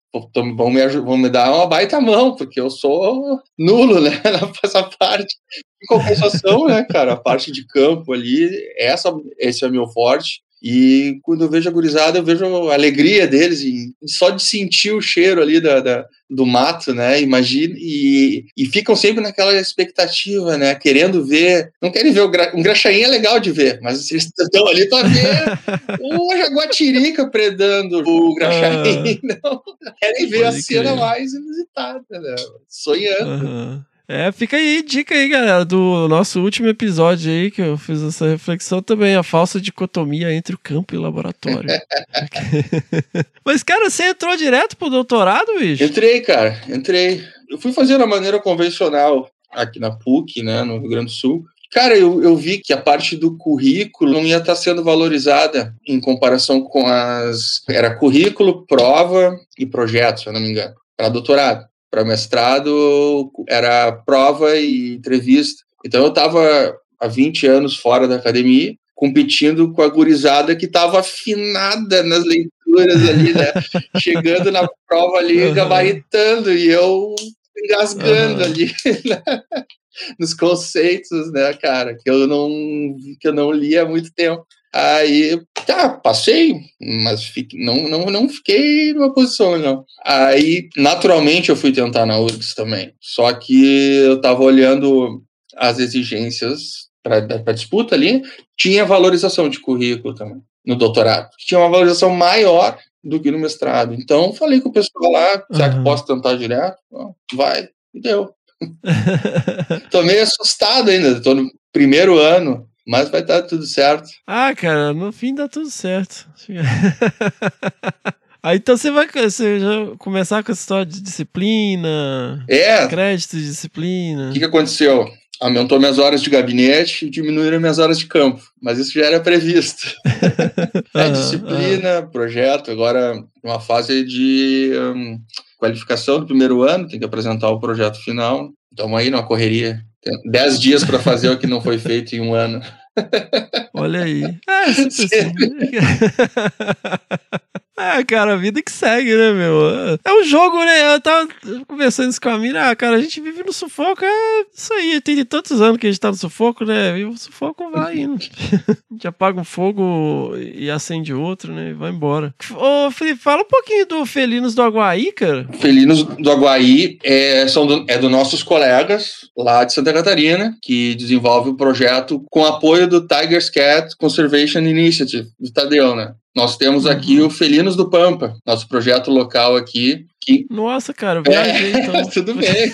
vão me, vão me dar uma baita mão, porque eu sou nulo, né? Nessa parte. Em compensação, né, cara? A parte de campo ali, essa, esse é meu forte. E quando eu vejo a gurizada, eu vejo a alegria deles, e só de sentir o cheiro ali da, da- do mato, né? Imagina, e, e ficam sempre naquela expectativa, né? Querendo ver. Não querem ver o gra, um graxaim é legal de ver, mas eles estão ali para ver o jaguatirica predando o graxaim. Não, querem ver a Pode cena crer. mais inusitada, né? Sonhando. Aham. É, fica aí, dica aí, galera, do nosso último episódio aí, que eu fiz essa reflexão também, a falsa dicotomia entre o campo e o laboratório. Mas, cara, você entrou direto pro doutorado, bicho? Entrei, cara, entrei. Eu fui fazer da maneira convencional aqui na PUC, né, no Rio Grande do Sul. Cara, eu, eu vi que a parte do currículo não ia estar sendo valorizada em comparação com as. Era currículo, prova e projeto, se eu não me engano. Para doutorado. Para mestrado, era prova e entrevista. Então eu estava há 20 anos fora da academia, competindo com a gurizada que estava afinada nas leituras ali, né? Chegando na prova ali, gabaritando, e eu engasgando Aham. ali né? nos conceitos, né, cara, que eu não que eu não li há muito tempo. Aí, tá, passei, mas não, não, não fiquei numa posição, não. Aí, naturalmente, eu fui tentar na URGS também. Só que eu tava olhando as exigências para disputa ali, tinha valorização de currículo também, no doutorado. Tinha uma valorização maior do que no mestrado. Então, falei com o pessoal lá, será que Aham. posso tentar direto? Vai, e deu. Tô meio assustado ainda, tô no primeiro ano, mas vai dar tudo certo. ah, cara, no fim dá tudo certo. Aí então você vai você já começar com essa história de disciplina, É, crédito de o disciplina. que, que aconteceu? Aumentou minhas horas de gabinete e diminuíram minhas horas de campo, mas isso já era previsto. É Aham, disciplina, projeto, agora uma fase de hum, qualificação do primeiro ano, tem que apresentar o projeto final. Estamos aí numa correria. Dez dias para fazer o que não foi feito em um ano. Olha aí. É, É, cara, a vida que segue, né, meu? É um jogo, né? Eu tava conversando isso com a mina. Ah, cara, a gente vive no sufoco. É isso aí. Tem de tantos anos que a gente tá no sufoco, né? E o sufoco vai indo. a gente apaga um fogo e acende outro, né? E vai embora. Ô, Felipe, fala um pouquinho do Felinos do Aguaí, cara. Felinos do Aguaí é, são do, é dos nossos colegas lá de Santa Catarina, que desenvolve o projeto com apoio do Tigers Cat Conservation Initiative, do Tadeu, né? Nós temos aqui o Felinos do Pampa, nosso projeto local aqui, que Nossa, cara, eu viajei É, então. tudo bem.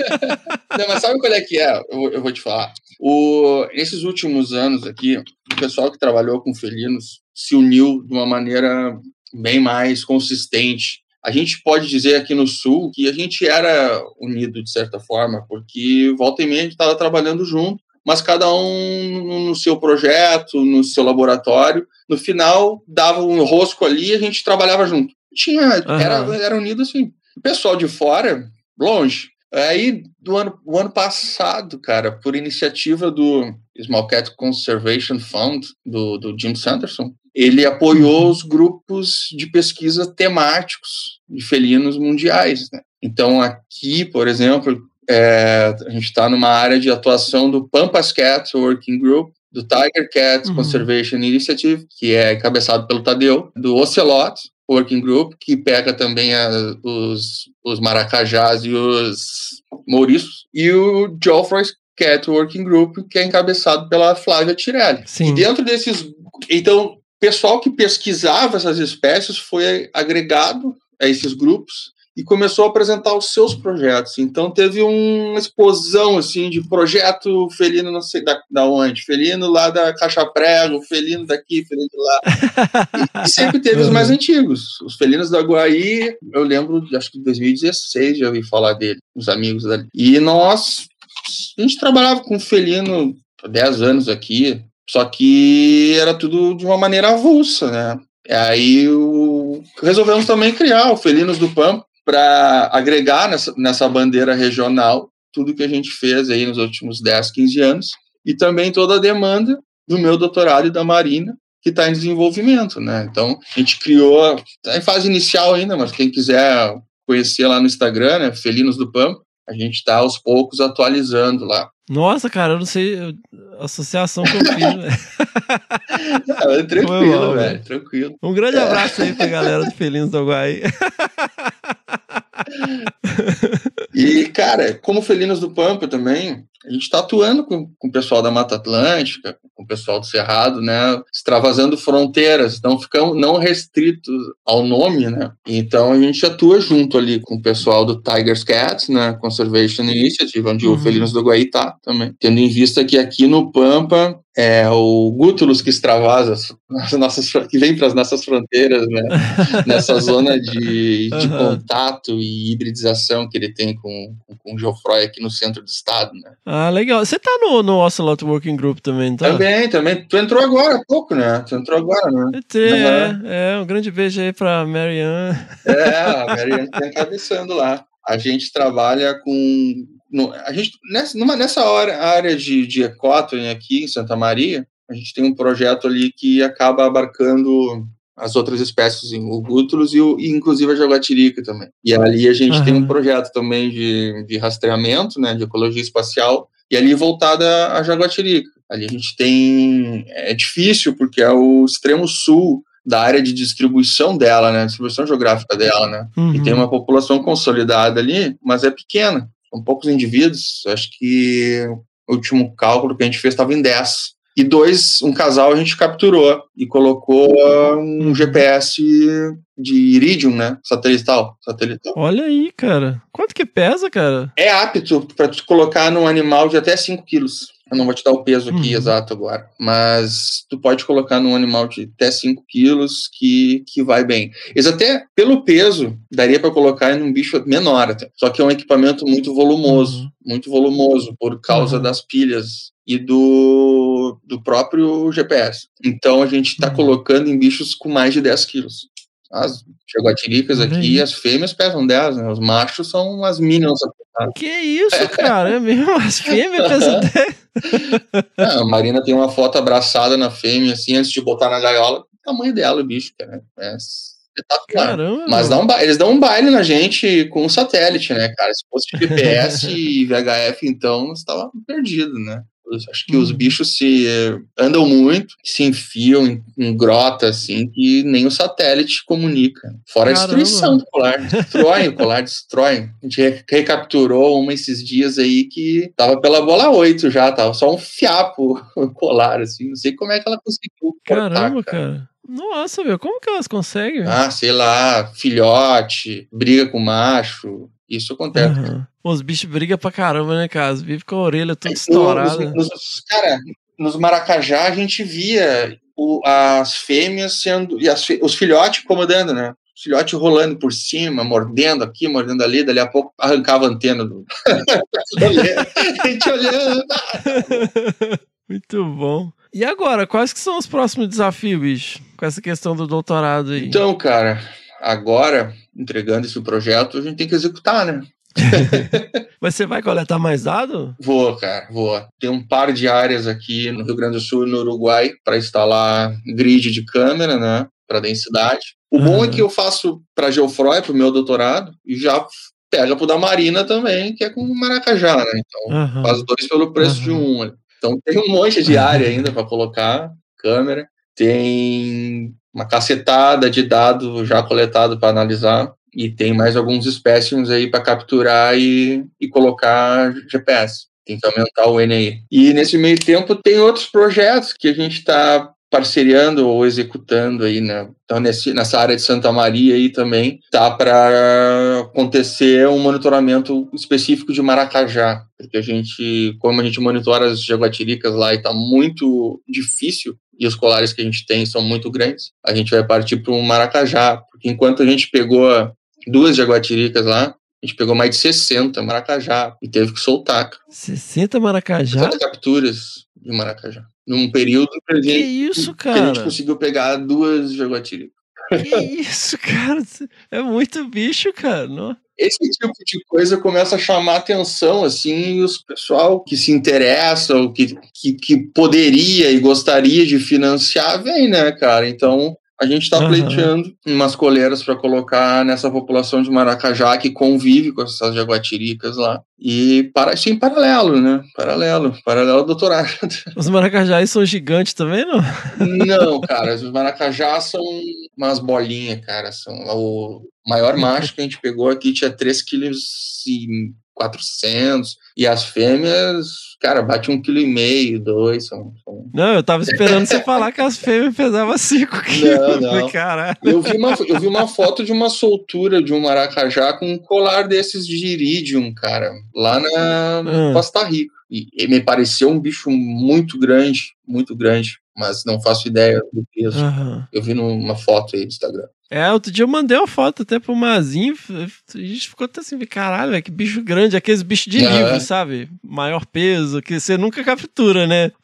Não, mas sabe qual é que é? Eu, eu vou te falar. O, nesses últimos anos aqui, o pessoal que trabalhou com felinos se uniu de uma maneira bem mais consistente. a gente pode dizer aqui no Sul que a gente era unido de certa forma, porque volta e meia a gente estava trabalhando junto, mas cada um no seu projeto, no seu laboratório. No final, dava um rosco ali e a gente trabalhava junto. Tinha, Aham. era, era unido assim. O pessoal de fora, longe. Aí, do ano, o ano passado, cara, por iniciativa do Small Cat Conservation Fund, do, do Jim Sanderson, ele apoiou os grupos de pesquisa temáticos de felinos mundiais. Né? Então, aqui, por exemplo, é, a gente está numa área de atuação do Pampas Cat Working Group, do Tiger Cat Uhum. Conservation Initiative, que é encabeçado pelo Tadeu, do Ocelot Working Group, que pega também a- os, os maracajás e os mouriços, e o Geoffroy's Cat Working Group, que é encabeçado pela Flávia Tirelli. Sim. E dentro desses. Então, pessoal que pesquisava essas espécies foi agregado a esses grupos e começou a apresentar os seus projetos. Então teve uma explosão assim de projeto felino não sei da, da onde, felino lá da Caixa Prego, felino daqui, felino de lá. E, e sempre teve os mais antigos. Os felinos da Guaí, eu lembro, acho que em 2016 já ouvi falar dele, os amigos dali. E nós, a gente trabalhava com felino há 10 anos aqui, só que era tudo de uma maneira avulsa, né? E aí o... resolvemos também criar o Felinos do Pampa para agregar nessa, nessa bandeira regional tudo que a gente fez aí nos últimos 10, 15 anos e também toda a demanda do meu doutorado e da Marina que está em desenvolvimento, né? Então a gente criou, está em fase inicial ainda, mas quem quiser conhecer lá no Instagram, né, Felinos do Pampa, a gente está aos poucos atualizando lá. Nossa, cara, eu não sei a associação que eu fiz. Ah, é tranquilo, mal, velho, tranquilo. Um grande abraço aí pra galera do Felinos do Guai. E, cara, como Felinos do Pampa também, a gente está atuando com, com o pessoal da Mata Atlântica, com o pessoal do Cerrado, né? Extravasando fronteiras, não ficamos não restritos ao nome, né? Então a gente atua junto ali com o pessoal do Tigers Cats, né? Conservation Initiative, onde Uhum. o Felinos do Guaí tá também. Tendo em vista que aqui no Pampa é o Gútulus que extravasa as nossas, que vem para as nossas fronteiras, né? Nessa zona de, de Aham. contato e hibridização que ele tem com, com, com o Geoffroy aqui no centro do estado, né? Ah, legal. Você tá no, no Ocelot Working Group também, tá? Também, também. Tu entrou agora há pouco, né? Tu entrou agora, né? É, Aham. é, um grande beijo aí pra Marianne. É, a Mariana tá encabeçando lá. A gente trabalha com. no- a gente, nessa, numa, nessa hora, área de, de ecótono aqui em Santa Maria, a gente tem um projeto ali que acaba abarcando as outras espécies, o gútulos e, o, e inclusive a jaguatirica também. E ali a gente tem um projeto também de, de rastreamento, né, de ecologia espacial, e ali voltada à jaguatirica. Ali a gente tem... É difícil, porque é o extremo sul da área de distribuição dela, né, distribuição geográfica dela, né, e Uhum. tem uma população consolidada ali, mas é pequena. São poucos indivíduos. Acho que o último cálculo que a gente fez estava em 10. E dois, um casal a gente capturou e colocou um GPS de Iridium, né? Satelital. satelital. Olha aí, cara. Quanto que pesa, cara? É apto para tu colocar num animal de até 5 quilos. Eu não vou te dar o peso aqui Uhum. exato agora, mas tu pode colocar num animal de até 5 quilos que, que vai bem. Eles até, pelo peso, daria para colocar em um bicho menor até. Só que é um equipamento muito volumoso, Uhum. muito volumoso, por causa Uhum. das pilhas e do, do próprio GPS. Então a gente está Uhum. colocando em bichos com mais de 10 quilos. As jaguatiricas Olha aqui, as fêmeas pesam 10, né? Os machos são as minions apertadas. Que isso, cara? É mesmo? As fêmeas pesam até. Ah, a Marina tem uma foto abraçada na fêmea, assim, antes de botar na gaiola. O tamanho dela, o bicho, cara. É espetacular. Caramba. Mas dá um ba- eles dão um baile na gente com um satélite, né, cara? Se fosse GPS e VHF, então, você tava perdido, né? Acho que os Uhum. bichos se eh, andam muito, se enfiam em, em grota, assim, que nem o satélite comunica. Fora a Caramba. destruição do colar. Destroem o colar, destroem. A gente re- recapturou uma esses dias aí que tava pela bola 8 já, tava só um fiapo o colar, assim. Não sei como é que ela conseguiu. cortar, Caramba, cara. Nossa, meu, como que elas conseguem? ah, sei lá, filhote, briga com macho. Isso acontece. Aham. Os bichos brigam pra caramba, né, cara? Os bichos com a orelha toda Nos- estourada. nos- cara, nos Maracajá a gente via o- as fêmeas sendo. e as os filhotes incomodando, né? filhote rolando por cima, mordendo aqui, mordendo ali, dali a pouco arrancava a antena do. a gente olhando. Muito bom. E agora, quais que são os próximos desafios, bicho? Com essa questão do doutorado aí. Então, cara, agora, entregando esse projeto, a gente tem que executar, né? Mas você vai coletar mais dados? Vou, cara, vou. Tem um par de áreas aqui no Rio Grande do Sul e no Uruguai para instalar grid de câmera, né? Para densidade. O bom é que eu faço para Geofroy, para o meu doutorado, e já pega pro da Marina também, que é com Maracajá, né? Então, Aham. faz dois pelo preço de Aham. um. né? Então, tem um monte de área ainda para colocar câmera. Tem uma cacetada de dados já coletado para analisar. E tem mais alguns espécimes aí para capturar e, e colocar GPS. Tem que aumentar o NI. E nesse meio tempo tem outros projetos que a gente está parceriando ou executando aí, né? Então nesse, nessa área de Santa Maria aí também tá para acontecer um monitoramento específico de Maracajá, porque a gente, como a gente monitora as jaguatiricas lá e tá muito difícil e os colares que a gente tem são muito grandes, a gente vai partir para um Maracajá, porque enquanto a gente pegou duas jaguatiricas lá, a gente pegou mais de 60 Maracajá e teve que soltar. cara. 60 Maracajá? 60 capturas de Maracajá. Num período que Que gente, isso, que a gente conseguiu pegar duas jaguatiricas. Que isso, cara? É muito bicho, cara. Não? Esse tipo de coisa começa a chamar atenção, assim, e os pessoal que se interessa, ou que, que, que poderia e gostaria de financiar, vem, né, cara? Então, a gente está Aham. pleiteando umas coleiras para colocar nessa população de Maracajá que convive com essas jaguatiricas lá. E para, em paralelo, né? Paralelo, paralelo ao doutorado. Os maracajás são gigantes também, não? Não, cara, os maracajá são umas bolinhas, cara. São o maior macho que a gente pegou aqui tinha 3 kg e 400 e as fêmeas, cara, bate um quilo e meio, dois, são, são... Não, eu tava esperando você falar que as fêmeas pesavam 5 quilos. não. Caralho. Eu vi, uma, eu vi uma foto de uma soltura de um maracajá com um colar desses de iridium, cara, lá na Hum. Costa Rica. E, e me pareceu um bicho muito grande, muito grande, mas não faço ideia do peso. Aham. Eu vi numa foto aí do Instagram. É, outro dia eu mandei uma foto até pro Mazinho. A gente ficou até assim, caralho, velho, que bicho grande, aqueles bichos de livro, sabe? Maior peso, que você nunca captura, né?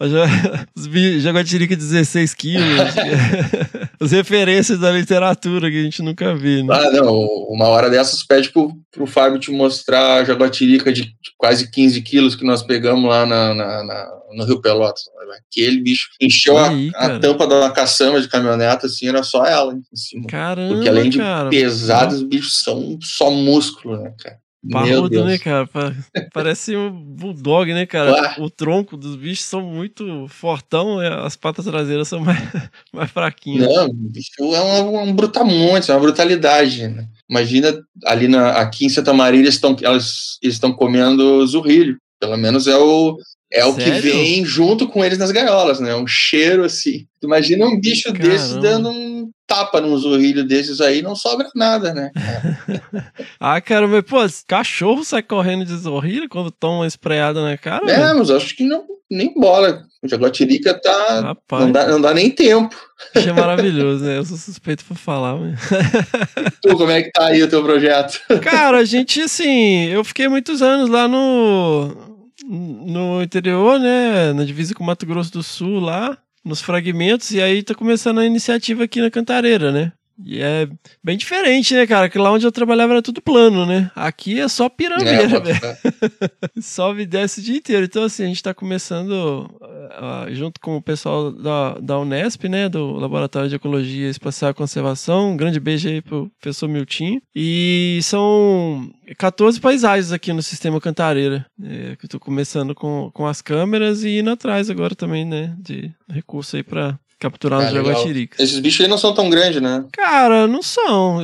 Os jaguatirica 16 quilos. As referências da literatura que a gente nunca vê, né? Ah, não, uma hora dessas pede pro, pro Fábio te mostrar a jaguatirica de, quase 15 quilos que nós pegamos lá na, na- na- no Rio Pelotas. Aquele bicho encheu a, Aí, a cara. tampa da caçamba de caminhoneta, assim, era só ela em cima. Caramba, Porque além de cara. pesados, os bichos são só músculo, né, cara? Parrudo, né, cara? Pa- Parece um bulldog, né, cara? O tronco dos bichos são muito fortão, né? as patas traseiras são mais, mais fraquinhas. Não, o bicho é um, um brutamonte, é uma brutalidade. Né? Imagina ali na, aqui em Santa Maria eles estão elas estão comendo zurrilho. Pelo menos é o é o que vem junto com eles nas gaiolas, né? Um cheiro assim. Imagina um bicho Caramba. dando um tapa num zurrilho desses aí, não sobra nada, né? Ah, cara, mas, pô, cachorro sai correndo de zorrilho quando toma uma espreada na cara? É, velho? mas acho que não nem bola. O jaguatirica tá Rapaz, não dá, não dá nem tempo. achei maravilhoso, né? Eu sou suspeito pra falar, mas... Tu, como é que tá aí o teu projeto? Cara, a gente, assim, eu fiquei muitos anos lá no, no interior, né? Na divisa com Mato Grosso do Sul, lá, nos fragmentos, e aí tá começando a iniciativa aqui na Cantareira, né? E é bem diferente, né, cara? Que lá onde eu trabalhava era tudo plano, né? Aqui é só É, pirambeira, bota velho. fé. Sobe e desce o dia inteiro. Então, assim, a gente tá começando, ah, junto com o pessoal da, da Unesp, né? Do Laboratório de Ecologia Espacial e Conservação. Um grande beijo aí pro professor Miltinho. E são 14 paisagens aqui no sistema Cantareira. É, que eu tô começando com, com as câmeras e indo atrás agora também, né? De recurso aí pra capturar Ah, os jaguatiricas. Esses bichos aí não são tão grandes, né? Cara, não são,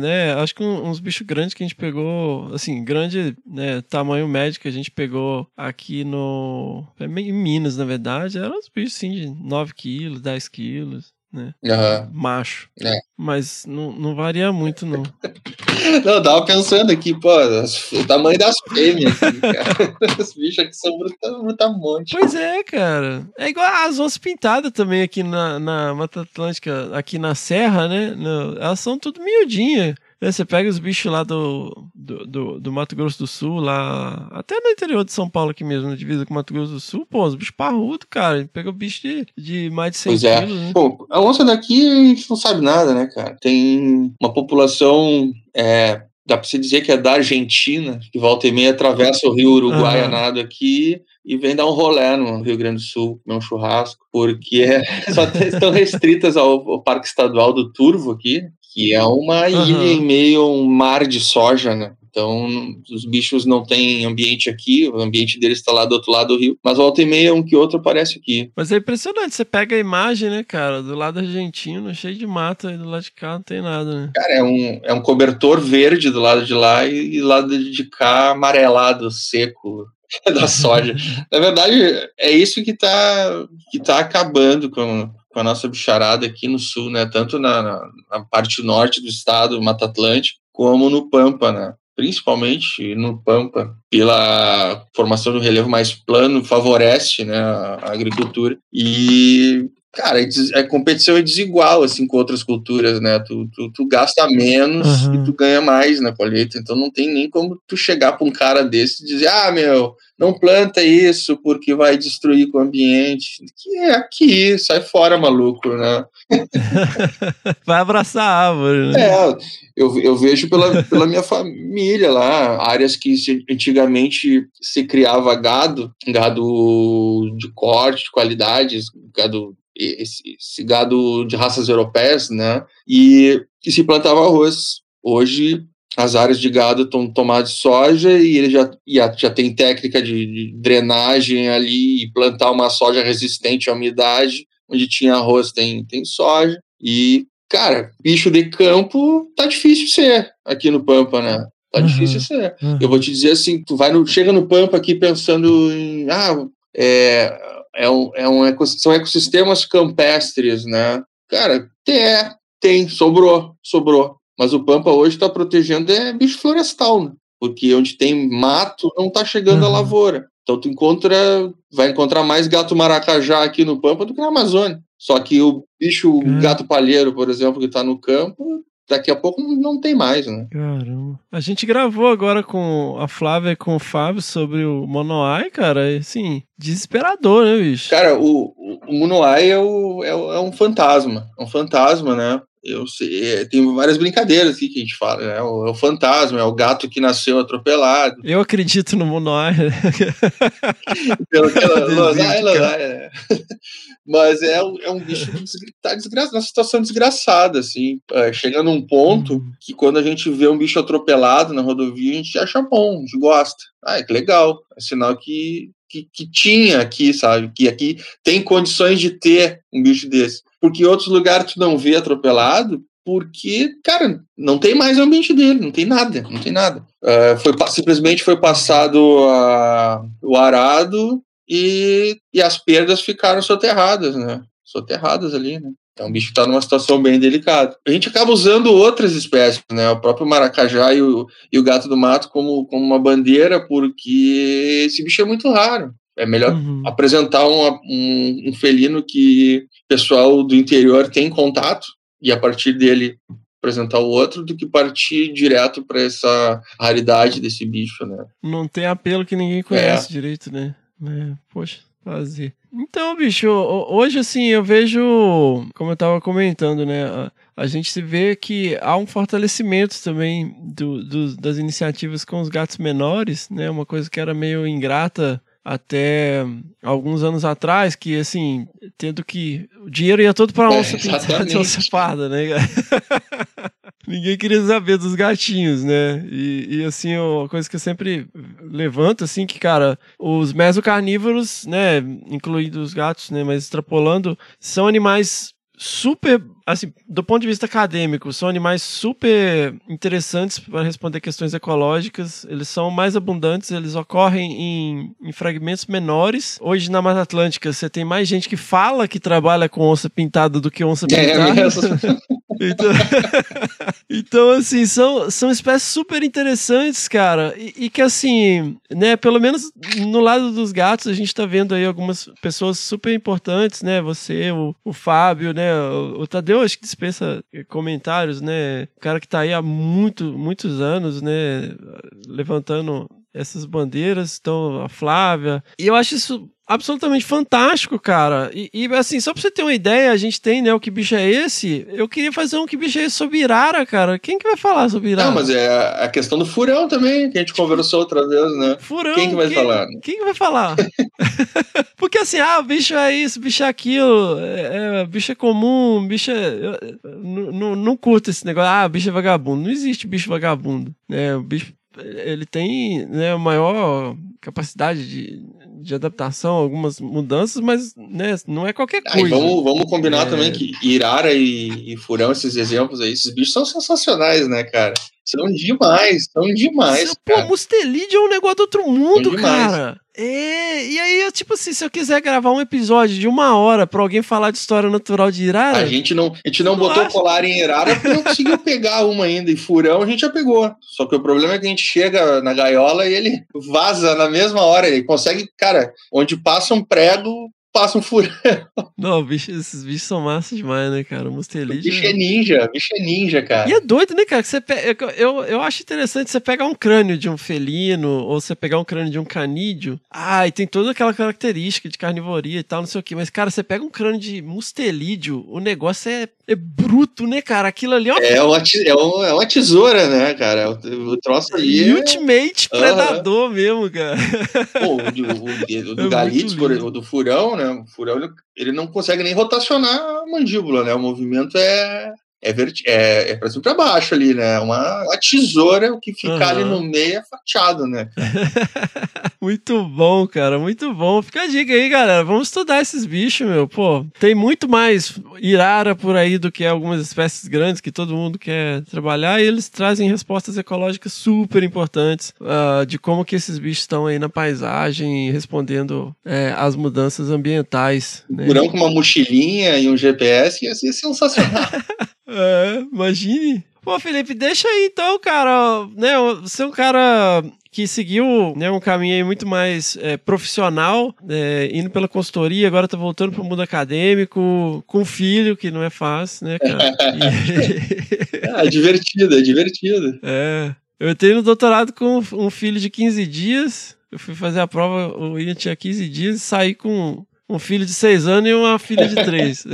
né? Acho que uns bichos grandes que a gente pegou, assim, grande, né, tamanho médio que a gente pegou aqui no... é Em Minas, na verdade, eram uns bichos, assim, de 9 quilos, 10 quilos. Né? Aham. Macho. É. Mas não, não varia muito, não. Não, eu tava pensando aqui, pô, o tamanho das fêmeas, cara. Os bichos aqui são bruta- brutamonte. Pois é, cara. É igual as onças pintadas também aqui na, na Mata Atlântica, aqui na Serra, né? No- elas são tudo miudinhas. Né? Você pega os bichos lá do, do, do, do Mato Grosso do Sul, lá. Até no interior de São Paulo aqui mesmo, na divisa com o Mato Grosso do Sul, pô, os bichos parrudos, cara. Pega o bicho de, de mais de 100 Pois é. quilos, né? Pô, a onça daqui a gente não sabe nada, né, cara? Tem uma população, é, dá pra se dizer que é da Argentina, que volta e meia atravessa o rio Uruguai nado aqui e vem dar um rolé no Rio Grande do Sul, comer um churrasco, porque só te- estão restritas ao, ao Parque Estadual do Turvo aqui, que é uma ilha Aham. em meio a um mar de soja, né? Então, os bichos não têm ambiente aqui, o ambiente deles está lá do outro lado do rio, mas volta e meia um que outro aparece aqui. Mas é impressionante, você pega a imagem, né, cara, do lado argentino, cheio de mata, e do lado de cá não tem nada, né? Cara, é um, é um cobertor verde do lado de lá e, e lado de cá amarelado, seco da soja. Na verdade, é isso que tá, que tá acabando com, com a nossa bicharada aqui no sul, né? Tanto na, na, na parte norte do estado, Mata Atlântica, como no Pampa, né? Principalmente no Pampa, pela formação do relevo mais plano, favorece né, a, agricultura. E Cara, é des- a competição é desigual, assim, com outras culturas, né? Tu, tu, tu gasta menos Aham. e tu ganha mais na colheita. Então não tem nem como tu chegar pra um cara desse e dizer, ah, meu, não planta isso porque vai destruir com o ambiente. Que é aqui, sai fora, maluco, né? Vai abraçar a árvore, né? É, eu, eu vejo pela, pela minha família lá, áreas que antigamente se criava gado, gado de corte, de qualidades, gado, esse, esse gado de raças europeias, né? E, e se plantava arroz. Hoje as áreas de gado estão tomadas de soja e ele já, já, tem técnica de, de drenagem ali e plantar uma soja resistente à umidade. Onde tinha arroz tem, tem soja. E Cara, bicho de campo tá difícil ser aqui no Pampa, né? Tá Uhum. difícil ser. Uhum. Eu vou te dizer assim, tu vai no, chega no Pampa aqui pensando em, ah, é, é um, é um são ecossistemas campestres, né? Cara, tem, é, tem, sobrou, sobrou. Mas o Pampa hoje está protegendo é bicho florestal, né? Porque onde tem mato não tá chegando a Uhum. lavoura. Então tu encontra, vai encontrar mais gato maracajá aqui no Pampa do que na Amazônia. Só que o bicho, o Cara. gato palheiro, por exemplo, que tá no campo, daqui a pouco não- tem mais, né? Caramba. A gente gravou agora com a Flávia e com o Fábio sobre o Monoai, cara. e, Assim, desesperador, né, bicho? Cara, o, o, Munuai é, o, é, é um fantasma. É um fantasma, né? Eu sei, é, tem várias brincadeiras aqui que a gente fala, né? O, é o fantasma, é o gato que nasceu atropelado. Eu acredito no Monoai. Pelo que ela, é. Mas é, um- é um bicho que desgra- tá desgraçado, numa situação desgraçada, assim. É, chega num ponto Uhum. que quando a gente vê um bicho atropelado na rodovia, a gente acha bom, a gente gosta. Ah, que legal. É sinal que, que, que tinha aqui, sabe? Que aqui tem condições de ter um bicho desse. Porque em outros lugares tu não vê atropelado, porque, cara, não tem mais o ambiente dele, não tem nada, não tem nada. É, foi, simplesmente foi passado a- o arado e, e as perdas ficaram soterradas, né? Soterradas ali, né? Então o bicho está numa situação bem delicada. A gente acaba usando outras espécies, né? O próprio maracajá e o, e o gato do mato como, como uma bandeira, porque esse bicho é muito raro. É melhor Uhum. apresentar uma- um, um felino que o pessoal do interior tem contato e a partir dele apresentar o outro do que partir direto para essa raridade desse bicho, né? Não tem apelo que ninguém conhece direito, né? É, poxa, fazer. Então, bicho, ho- hoje assim eu vejo, como eu tava comentando, né? A, a gente se vê que há um fortalecimento também do, do- das iniciativas com os gatos menores, né? Uma coisa que era meio ingrata até alguns anos atrás, que assim, tendo que. O dinheiro ia todo pra É, onça pintada de exatamente. onça parda, né? Ninguém queria saber dos gatinhos, né? E, e, assim, uma coisa que eu sempre levanto, assim, que, cara, os mesocarnívoros, né, incluindo os gatos, né, mas extrapolando, são animais super, assim, do ponto de vista acadêmico, são animais super interessantes para responder questões ecológicas. Eles são mais abundantes, eles ocorrem em, em fragmentos menores. Hoje na Mata Atlântica você tem mais gente que fala que trabalha com onça pintada do que onça É pintada. mesmo. Então, então, assim, são, são espécies super interessantes, cara. E, e que, assim, né, pelo menos no lado dos gatos, a gente tá vendo aí algumas pessoas super importantes, né? Você, o, o Fábio, né? O, o Tadeu, acho que dispensa comentários, né? O cara que tá aí há muito, muitos anos, né? Levantando essas bandeiras, então a Flávia. E eu acho isso absolutamente fantástico, cara. E, e, assim, só pra você ter uma ideia, a gente tem, né, o que bicho é esse? Eu queria fazer um que bicho é esse sobre Irara, cara. Quem que vai falar sobre Irara? Não, mas é a questão do furão também, que a gente conversou outra vez, né? Furão. Quem que vai falar? Quem que vai falar? Porque assim, ah, bicho é isso, bicho é aquilo, é, é, bicho é comum, bicho é. não, não curto esse negócio, ah, bicho é vagabundo. Não existe bicho vagabundo. Né? O bicho ele tem né, maior capacidade de, de adaptação a algumas mudanças, mas né, não é qualquer coisa. vamos, vamos combinar É. também que Irara e, e Furão, esses exemplos aí, esses bichos são sensacionais, né, cara? São demais, são demais. Pô, cara. mustelide é um negócio do outro mundo, cara. É, e aí, eu, tipo assim, se eu quiser gravar um episódio de uma hora pra alguém falar de história natural de Irara, A gente não, a gente não Não botou acho. colar em Irara porque não conseguiu pegar uma ainda. E furão a gente já pegou. Só que o problema é que a gente chega na gaiola e ele vaza na mesma hora. Ele consegue, cara, onde passa um prego, passa um furão. Não, bicho, esses bichos são massa demais, né, cara? O. Bicho é ninja, bicho é ninja, cara. E é doido, né, cara? Que você pe- eu, eu, eu acho interessante você pegar um crânio de um felino ou você pegar um crânio de um canídeo. Ah, e tem toda aquela característica de carnivoria e tal, não sei o quê. Mas, cara, você pega um crânio de mustelídeo, o negócio é, é bruto, né, cara? Aquilo ali é uma É uma, é uma, é uma tesoura, né, cara? O, troço ali. é- ultimate predador mesmo, cara. Pô, o do, o, o do É Galitz, por- lindo. o do Furão, né? O Furão, ele, ele não consegue nem rotacionar a mandíbula, né? O movimento é. É, verti- é, é pra cima e pra baixo ali, né? Uma, uma tesoura, o que fica Aham. ali no meio é fatiado, né? Muito bom, cara, muito bom. Fica a dica aí, galera. Vamos estudar esses bichos, meu. Pô, tem muito mais irara por aí do que algumas espécies grandes que todo mundo quer trabalhar e eles trazem respostas ecológicas super importantes ah, de como que esses bichos estão aí na paisagem, respondendo é, às mudanças ambientais. Né? Furão com uma mochilinha e um GPS ia ser sensacional. É, imagine. Pô, Felipe, deixa aí então, cara. Né, você é um cara que seguiu né, um caminho aí muito mais é, profissional, é, indo pela consultoria, agora tá voltando pro mundo acadêmico, com filho, que não é fácil, né, cara? E- é divertido, é divertido. é. Eu entrei no doutorado com um filho de 15 dias. Eu fui fazer a prova, o William tinha 15 dias e saí com um filho de 6 anos e uma filha de 3.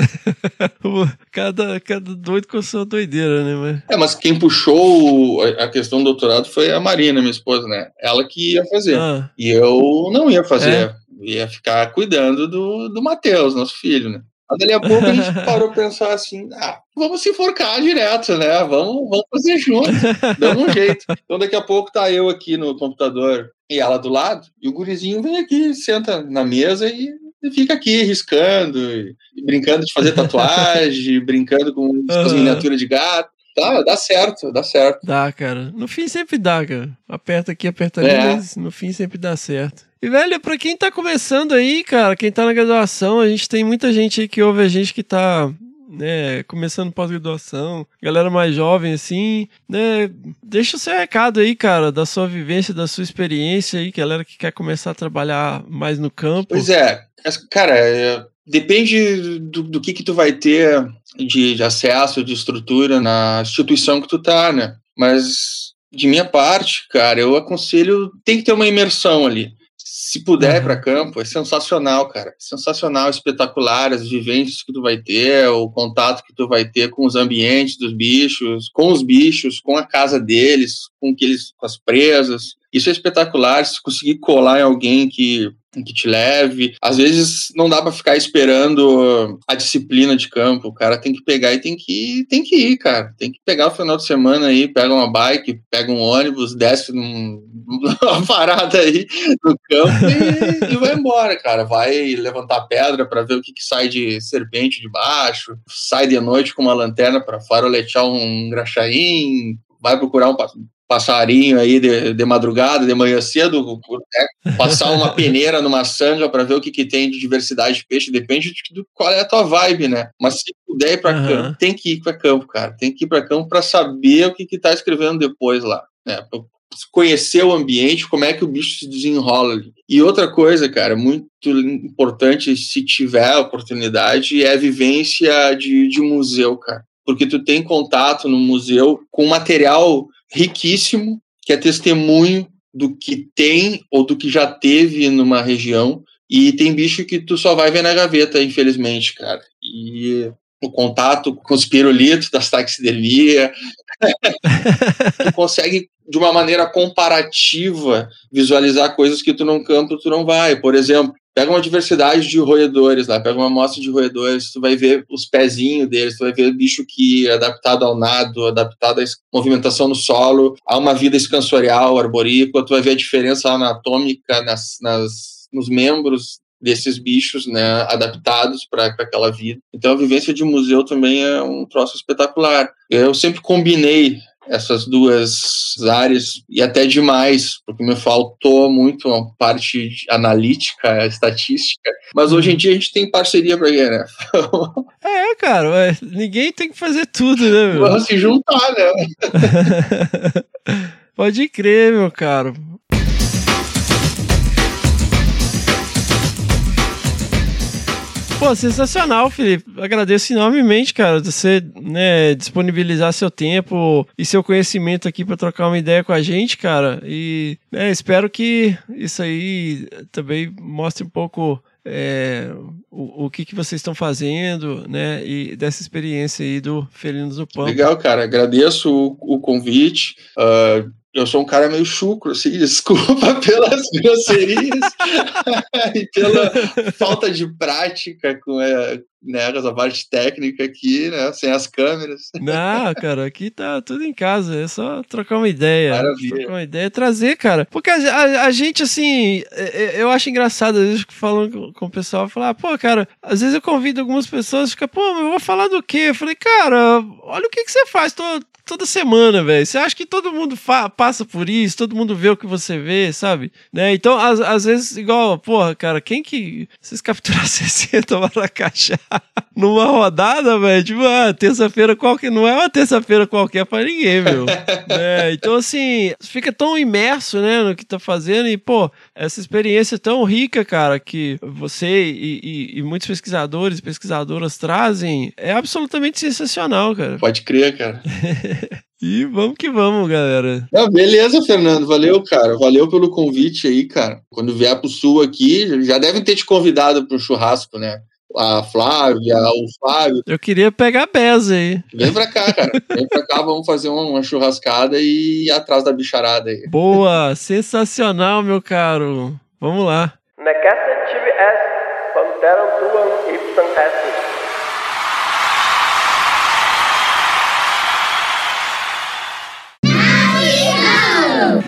cada, cada doido com a sua doideira, né? Mas... É, mas quem puxou a a questão do doutorado foi a Marina, minha esposa, né? Ela que ia fazer. Ah, E eu não ia fazer. É? Ia ficar cuidando do, do Matheus, nosso filho, né? Mas dali a pouco a gente parou pra pensar assim, ah, vamos se enforcar direto, né? Vamos, vamos fazer junto, damos um jeito. Então daqui a pouco tá eu aqui no computador e ela do lado, e o gurizinho vem aqui, senta na mesa e, e fica aqui riscando, e brincando de fazer tatuagem, brincando com as Aham. miniaturas de gato. Tá, dá certo, dá certo. Dá, cara. No fim sempre dá, cara. Aperta aqui, aperta ali, É. mas no fim sempre dá certo. E, velho, pra quem tá começando aí, cara, quem tá na graduação, a gente tem muita gente aí que ouve a gente que tá, né, começando pós-graduação, galera mais jovem, assim, né, deixa o seu recado aí, cara, da sua vivência, da sua experiência aí, galera que quer começar a trabalhar mais no campo. Pois é, cara, é, depende do, do que que tu vai ter de, de acesso, de estrutura na instituição que tu tá, né? Mas de minha parte, cara, eu aconselho, tem que ter uma imersão ali. Se puder ir Uhum. para campo, é sensacional, cara. Sensacional, espetacular, as vivências que tu vai ter, o contato que tu vai ter com os ambientes dos bichos, com os bichos, com a casa deles, com, que eles, com as presas. Isso é espetacular, se conseguir colar em alguém que que te leve. Às vezes não dá para ficar esperando a disciplina de campo. O cara tem que pegar e tem que tem que ir, cara. Tem que pegar o final de semana aí, pega uma bike, pega um ônibus, desce num, numa parada aí no campo e, e, vai embora, cara. Vai levantar pedra para ver o que, que sai de serpente de baixo, sai de noite com uma lanterna para faroletear um graxaim, vai procurar um passarinho aí de, de madrugada, de manhã cedo, né? passar uma peneira numa sanga para ver o que, que tem de diversidade de peixe, depende de, de qual é a tua vibe, né? Mas se puder ir para uhum. campo, tem que ir para campo, cara. Tem que ir para campo para saber o que que tá escrevendo depois lá, né? Conhecer o ambiente, como é que o bicho se desenrola ali. E outra coisa, cara, muito importante se tiver a oportunidade é a vivência de, de museu, cara. Porque tu tem contato no museu com material riquíssimo, que é testemunho do que tem ou do que já teve numa região. E tem bicho que tu só vai ver na gaveta, infelizmente, cara. E o contato com os pirulitos das taxidermia, tu consegue de uma maneira comparativa visualizar coisas que tu num campo tu não vai. Por exemplo, Pega uma diversidade de roedores lá, pega uma amostra de roedores, tu vai ver os pezinhos deles, tu vai ver bicho que é adaptado ao nado, adaptado à movimentação no solo, a uma vida escansorial, arborícola, tu vai ver a diferença anatômica nas, nas, nos membros desses bichos, né, adaptados para aquela vida. Então a vivência de museu também é um troço espetacular. Eu sempre combinei essas duas áreas e até demais, porque me faltou muito uma parte analítica, estatística, mas hoje em dia a gente tem parceria para quê, né? é, cara, ninguém tem que fazer tudo, né, meu? Vamos se juntar, né? Pode crer, meu caro. Pô, sensacional, Felipe. Agradeço enormemente, cara, você né, disponibilizar seu tempo e seu conhecimento aqui para trocar uma ideia com a gente, cara. E né, espero que isso aí também mostre um pouco é, o, o que, que vocês estão fazendo, né? E dessa experiência aí do Felinos do Pampa. Legal, cara. Agradeço o, o convite. Uh, eu sou um cara meio chucro, assim, desculpa pelas grosserias e pela falta de prática com é, né, essa parte técnica aqui, né, sem as câmeras. Não, cara, aqui tá tudo em casa, é só trocar uma ideia. Maravilha. Trocar uma ideia, trazer, cara. Porque a, a, a gente, assim, é, é, eu acho engraçado, às vezes, falando com o pessoal, falar, ah, pô, cara, às vezes eu convido algumas pessoas, fica, pô, eu vou falar do quê? Eu falei, cara, olha o que, que você faz, tô, toda semana, velho. Você acha que todo mundo passa por isso, todo mundo vê o que você vê, sabe? Né? Então, às, vezes, igual, porra, cara, quem que vocês capturassem 60 maracajá numa rodada, velho? Tipo, ah, terça-feira qualquer. Não é uma terça-feira qualquer pra ninguém, meu. né? Então, assim, fica tão imerso, né, no que tá fazendo e, pô, essa experiência tão rica, cara, que você e, e, e muitos pesquisadores e pesquisadoras trazem é absolutamente sensacional, cara. Pode crer, cara. E vamos que vamos, galera. Ah, beleza, Fernando. Valeu, cara. Valeu pelo convite aí, cara. Quando vier pro sul aqui, já devem ter te convidado pro churrasco, né? A Flávia, o Flávio. Eu queria pegar a Beza aí. Vem pra cá, cara. Vem pra cá, vamos fazer uma, churrascada e ir atrás da bicharada aí. Boa, sensacional, meu caro. Vamos lá. Necessity S. Panteram Tuan Ipsan